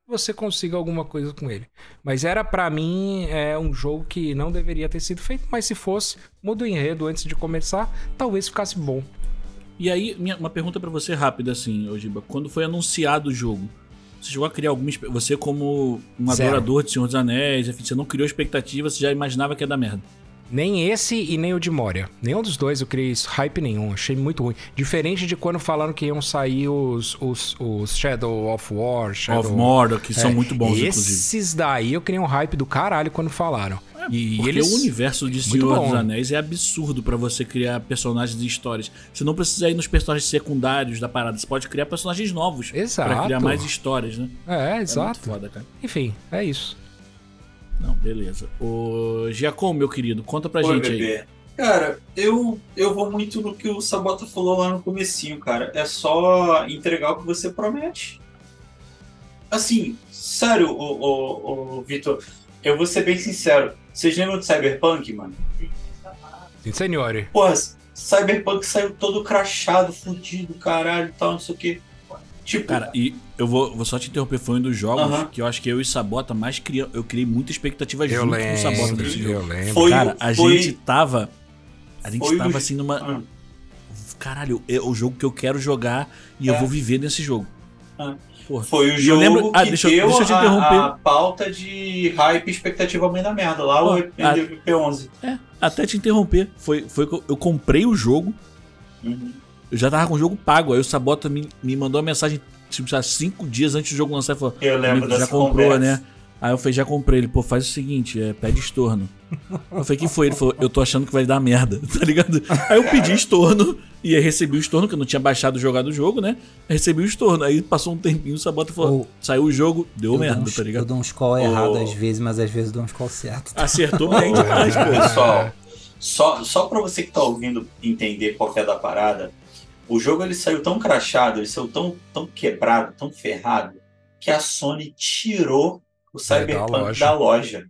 você consiga alguma coisa com ele. Mas era pra mim é um jogo que não deveria ter sido feito, mas se fosse, muda o enredo antes de começar, talvez ficasse bom. E aí, minha- uma pergunta pra você rápida, assim, Ojiba. Quando foi anunciado o jogo, você chegou a criar alguma. Você, como um Zero. adorador de Senhor dos Anéis, enfim, você não criou expectativa, você já imaginava que ia dar merda. Nem esse e nem o de Moria. Nenhum dos dois eu criei hype nenhum, achei muito ruim. Diferente de quando falaram que iam sair os, os, os Shadow of War, Shadow... of Mordor, que são É, muito bons, inclusive. Esses daí eu criei um hype do caralho quando falaram. e Porque eles... o universo de Senhor bom. dos Anéis é absurdo pra você criar personagens e histórias. Você não precisa ir nos personagens secundários da parada, você pode criar personagens novos Exato. pra criar mais histórias, né? É, É exato. foda, cara. Enfim, é isso. Não, beleza. O Giacomo, meu querido, conta pra Oi, gente aí. bebê. Cara, eu, eu vou muito no que o Sabota falou lá no comecinho, cara. É só entregar o que você promete. Assim, sério, o, o, o Vitor, eu vou ser bem sincero. Vocês lembram de Cyberpunk, mano? Sim, senhore. Porra, Cyberpunk saiu todo crachado, fudido, caralho e tal, não sei o quê. Tipo, Cara, e eu vou, vou só te interromper, foi um dos jogos Aham. que eu acho que eu e Sabota mais criamos. Eu criei muita expectativa Eu junto com o Sabota lembro, desse jogo. eu lembro. Foi- Cara, a foi- gente tava. A gente foi tava assim numa. ah, Caralho, é o jogo que eu quero jogar e eu É. vou viver nesse jogo. Ah. Porra. foi o E eu jogo lembro- ah, que deixa eu- deu deixa eu te a- interromper. A, pauta de hype e expectativa meio da merda, lá Ó, o a- MVP11. É, até te interromper. Foi, foi que eu, eu comprei o jogo, Uhum. Eu já tava com o jogo pago. Aí o Sabota me, me mandou uma mensagem, tipo, já cinco dias antes do jogo lançar e falou: Eu lembro já comprou, conversa. né? Aí eu falei, já comprei. Ele, pô, faz o seguinte, é, pede estorno. Eu falei, que foi? Ele falou, eu tô achando que vai dar merda, tá ligado? Aí eu pedi estorno e aí recebi o estorno, que eu não tinha baixado jogado o jogo, né? Recebi o estorno. Aí passou um tempinho, o Sabota falou, Ou- saiu o jogo, deu eu, merda, uns, tá eu ligado? dou uns call Oh. errado às vezes, mas às vezes dou uns call certo. Acertou bem demais, pô. Pessoal, só, só pra você que tá ouvindo entender qual que é da parada, o jogo ele saiu tão crachado, ele saiu tão, tão quebrado, tão ferrado, que a Sony tirou o Cyberpunk da da loja.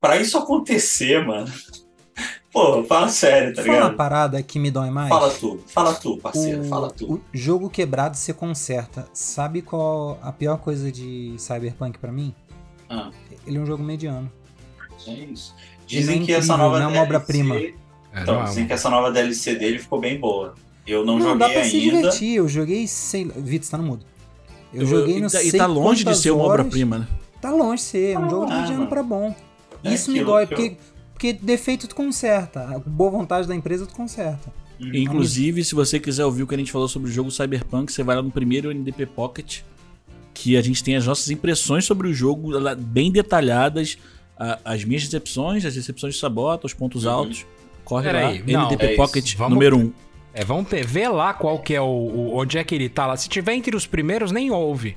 Pra isso acontecer, mano. Pô, fala sério, tá Fala uma ligado? parada que me dói mais. Fala tu, fala tu, parceiro, o, fala tu. o jogo quebrado você conserta. Sabe qual a pior coisa de Cyberpunk pra mim? Ah, Ele é um jogo mediano. é isso. Ele Dizem é que essa nova não é uma obra-prima. É, Então, não é dizem uma- que essa nova DLC dele ficou bem boa. Eu não, Não, dá joguei pra se ainda. divertir. Eu joguei, sei lá. Vitor, você tá no mudo. Eu, Eu- joguei no tá- sei E tá longe de ser uma obra-prima, né? Tá longe de ser. É um jogo de Ah, mediano mano. pra bom. É Isso me dói, eu- porque, porque defeito tu conserta. A boa vontade da empresa tu conserta. Uhum. Inclusive, se você quiser ouvir o que a gente falou sobre o jogo Cyberpunk, você vai lá no primeiro NDP Pocket, que a gente tem as nossas impressões sobre o jogo bem detalhadas, a- as minhas decepções, as decepções de Sabota, os pontos Uhum. altos. Corre Peraí, lá, não, NDP é isso. Pocket Vamos- número 1. É, vamos ver lá qual que é o, o- onde é que ele tá lá. Se tiver entre os primeiros, nem ouve.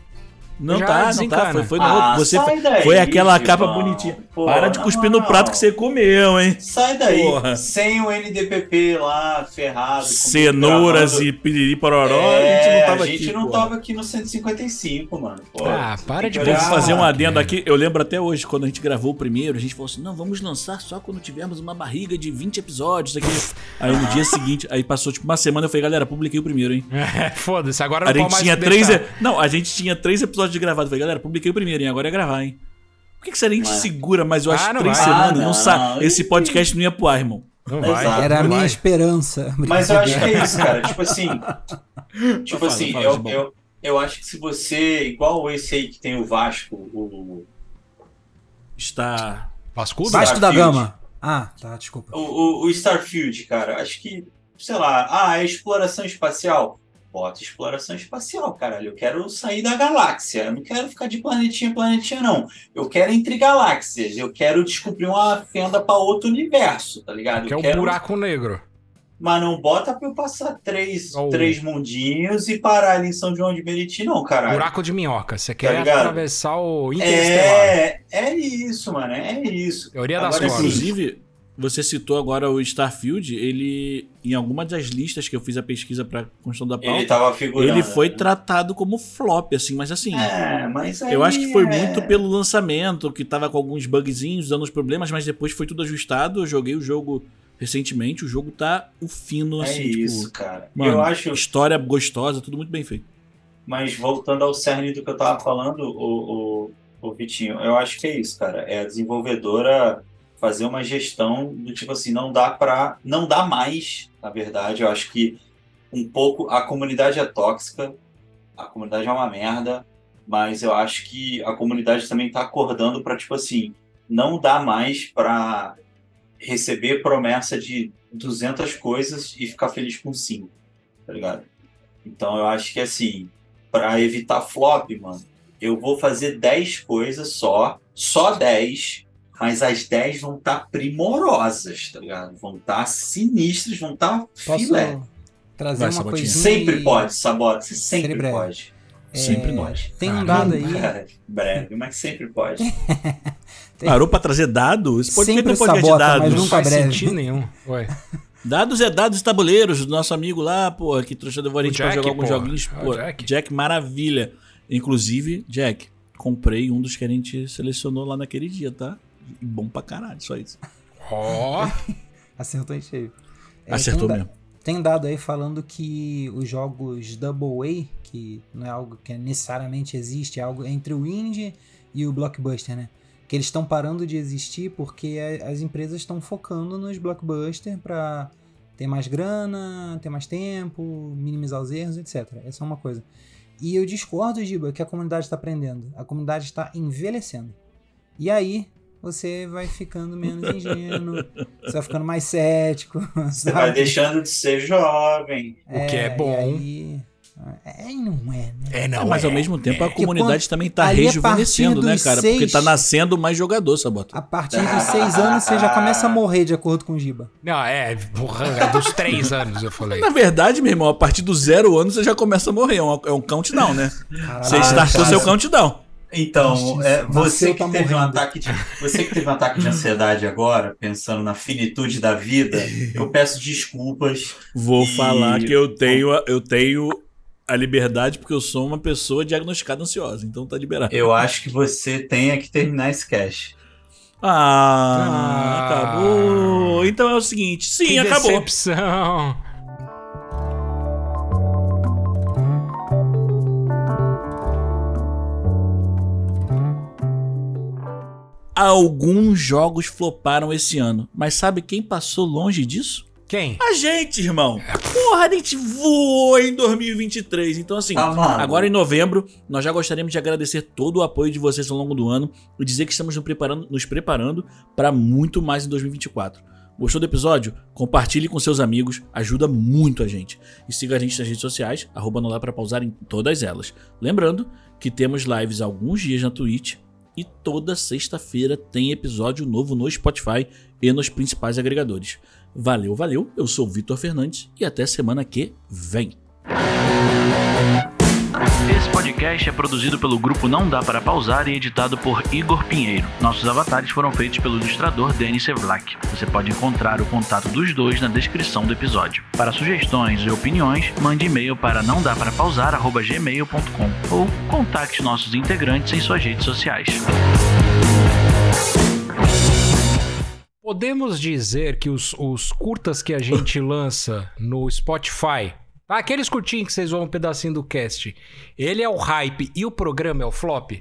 Não Já tá, não tá, foi, foi no Ah, outro. Você sai daí, foi aquela capa bonitinha. Pô, Para de cuspir no moral. prato que você comeu, hein? Sai daí, Porra. sem o NDPP lá, ferrado. Cenouras e piriri pororó, É, a gente não tava a gente aqui. não pô. tava aqui no 155, mano. Pô, Ah, para de Vou fazer um adendo aqui. Eu lembro até hoje, quando a gente gravou o primeiro, a gente falou assim: não, vamos lançar só quando tivermos uma barriga de 20 episódios. Aqui. Aí no dia seguinte, aí passou tipo uma semana, eu falei, galera, publiquei o primeiro, hein? É, foda-se, agora A não pode gente mais tinha três. deixar. Não, a gente tinha três episódios de gravado. Eu falei, galera, publiquei o primeiro, hein? Agora é gravar, hein? Por que, que você nem te Não é. segura, mas eu acho Ah, que não três vai. semanas Ah, não, não, sa... não. Esse podcast não ia pro ar, irmão. Não vai. Exato. Era a não minha vai. esperança. Mas eu acho que é isso, cara. Tipo assim. tipo Fala, assim, fala, eu, eu, eu acho que se você. Igual esse aí que tem o Vasco, o, Está. Vasco da. Gama. Ah, tá, desculpa. o, o, o Starfield, cara. Acho que. Sei lá. Ah, é exploração espacial. Bota exploração espacial, caralho. Eu quero sair da galáxia. Eu não quero ficar de planetinha em planetinha, não. Eu quero entre galáxias. Eu quero descobrir uma fenda pra outro universo, tá ligado? Que é quero... buraco negro. Mas não bota pra eu passar três, Oh. três mundinhos e parar ali em São João de Meriti, não, caralho. Buraco de minhoca. Você quer ligado? atravessar o interestelar. É, é isso, mano. É isso. Teoria das Agora, cordas. assim, Inclusive, você citou agora o Starfield, ele, em alguma das listas que eu fiz a pesquisa pra construção da pauta, Ele tava figurando. ele foi né? tratado como flop, assim, mas assim. É, mas aí Eu acho que foi é- muito pelo lançamento, que tava com alguns bugzinhos, dando uns problemas, mas depois foi tudo ajustado. Eu joguei o jogo recentemente, o jogo tá o fino, É assim, isso, tipo. cara. Mano, eu acho, história gostosa, tudo muito bem feito. mas voltando ao cerne do que eu tava falando, o, o, o Vitinho, eu acho que é isso, cara. É a desenvolvedora fazer uma gestão do tipo assim, não dá pra. Não dá mais, na verdade. Eu acho que um pouco. A comunidade é tóxica, a comunidade é uma merda, mas eu acho que a comunidade também tá acordando pra, tipo assim, não dá mais pra receber promessa de 200 coisas e ficar feliz com 5, tá ligado? Então eu acho que assim, pra evitar flop, mano, eu vou fazer 10 coisas só, só 10, mas as 10 vão estar primorosas, tá ligado? Vão estar sinistras, vão estar Posso filé. trazer Vai, uma Sabotinha. coisinha? Sempre e- pode, Sabota, você sempre Sempre é. pode. Sempre É, pode. Tem um dado aí. Breve, mas sempre pode. Tem- Parou pra trazer dados? Esse podcast Sempre de sabota, mas dados. Não nunca faz breve. sentido nenhum. Oi. Dados é dados e tabuleiros, do nosso amigo lá, pô, que trouxe a gente pra jogar alguns pô. joguinhos. É Pô, Jack. Jack. maravilha. Inclusive, Jack, comprei um dos que a gente selecionou lá naquele dia, tá? E Bom pra caralho, só isso. Ó. Acertou em cheio. É, Acertou tem um da- mesmo. Tem um dado aí falando que os jogos Double A, que não é algo que necessariamente existe, é algo entre o indie e o blockbuster, né? Que eles estão parando de existir porque a- as empresas estão focando nos blockbuster para ter mais grana, ter mais tempo, minimizar os erros, etc. Essa é uma coisa. E eu discordo, Giba, que a comunidade está aprendendo. A comunidade está envelhecendo. E aí você vai ficando menos ingênuo, você vai ficando mais cético. Você vai deixando de ser jovem. O que é bom. É e não é, né? É, É, não. mas é. ao mesmo tempo a Porque comunidade também tá a rejuvenescendo, né, dos cara? Porque seis- tá nascendo mais jogador, Sabota. A partir dos seis anos você já começa a morrer, de acordo com o Giba. Não, é, porra, é dos três anos eu falei. Na verdade, meu irmão, a partir do zero ano você já começa a morrer. É um, é um countdown, né? Caralho, Você startou seu countdown. Então, é, você Nasceu, que tá teve um ataque de, você que teve um ataque de ansiedade agora, pensando na finitude da vida, eu peço desculpas. Vou E- falar que eu tenho, a- eu tenho a liberdade porque eu sou uma pessoa diagnosticada ansiosa, então tá liberado. Eu acho que você tenha que terminar esse cast. Ah, Ah. acabou. Então é o seguinte, sim, que acabou. decepção. Alguns jogos floparam esse ano, mas sabe quem passou longe disso? Quem? A gente, irmão. Porra, a gente voou em 2023. Então, assim, Ah, agora em novembro, nós já gostaríamos de agradecer todo o apoio de vocês ao longo do ano e dizer que estamos nos preparando, nos preparando para muito mais em 2024. Gostou do episódio? Compartilhe com seus amigos, ajuda muito a gente. E siga a gente nas redes sociais, arroba não dá pra pausar em todas elas. Lembrando que temos lives alguns dias na Twitch e toda sexta-feira tem episódio novo no Spotify e nos principais agregadores. Valeu, valeu. Eu sou Vitor Fernandes e até semana que vem. Esse podcast é produzido pelo grupo Não Dá Para Pausar e editado por Igor Pinheiro. Nossos avatares foram feitos pelo ilustrador Denis Sevlak. Você pode encontrar o contato dos dois na descrição do episódio. Para sugestões e opiniões, mande e-mail para não dá para pausar@gmail.com ou contacte nossos integrantes em suas redes sociais. Podemos dizer que os, os curtas que a gente lança no Spotify? Aqueles curtinhos que vocês vão um pedacinho do cast, ele é o hype e o programa é o flop?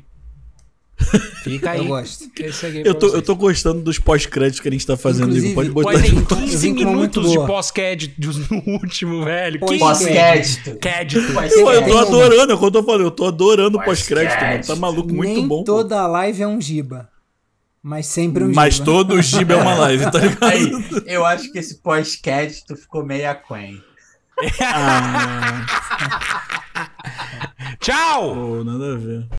Fica aí. Eu gosto. É Eu tô, eu tô gostando dos pós-créditos que a gente tá fazendo, Inclusive. Pode botar tem novo. 15 vim com uma muito minutos de pós-créditos no último, velho. Pois 15 é. Pós-crédito. crédito. Vai Eu, eu tô adorando, é o que eu tô falando. Eu tô adorando o pós-crédito, mano. Tá maluco, muito Nem bom. pô. toda live é um Giba. Mas sempre um Mas Giba. todo Giba é uma live, tá ligado? Aí, eu acho que esse pós-crédito ficou meio aquém. Ah, Tchau! pô, nada a ver.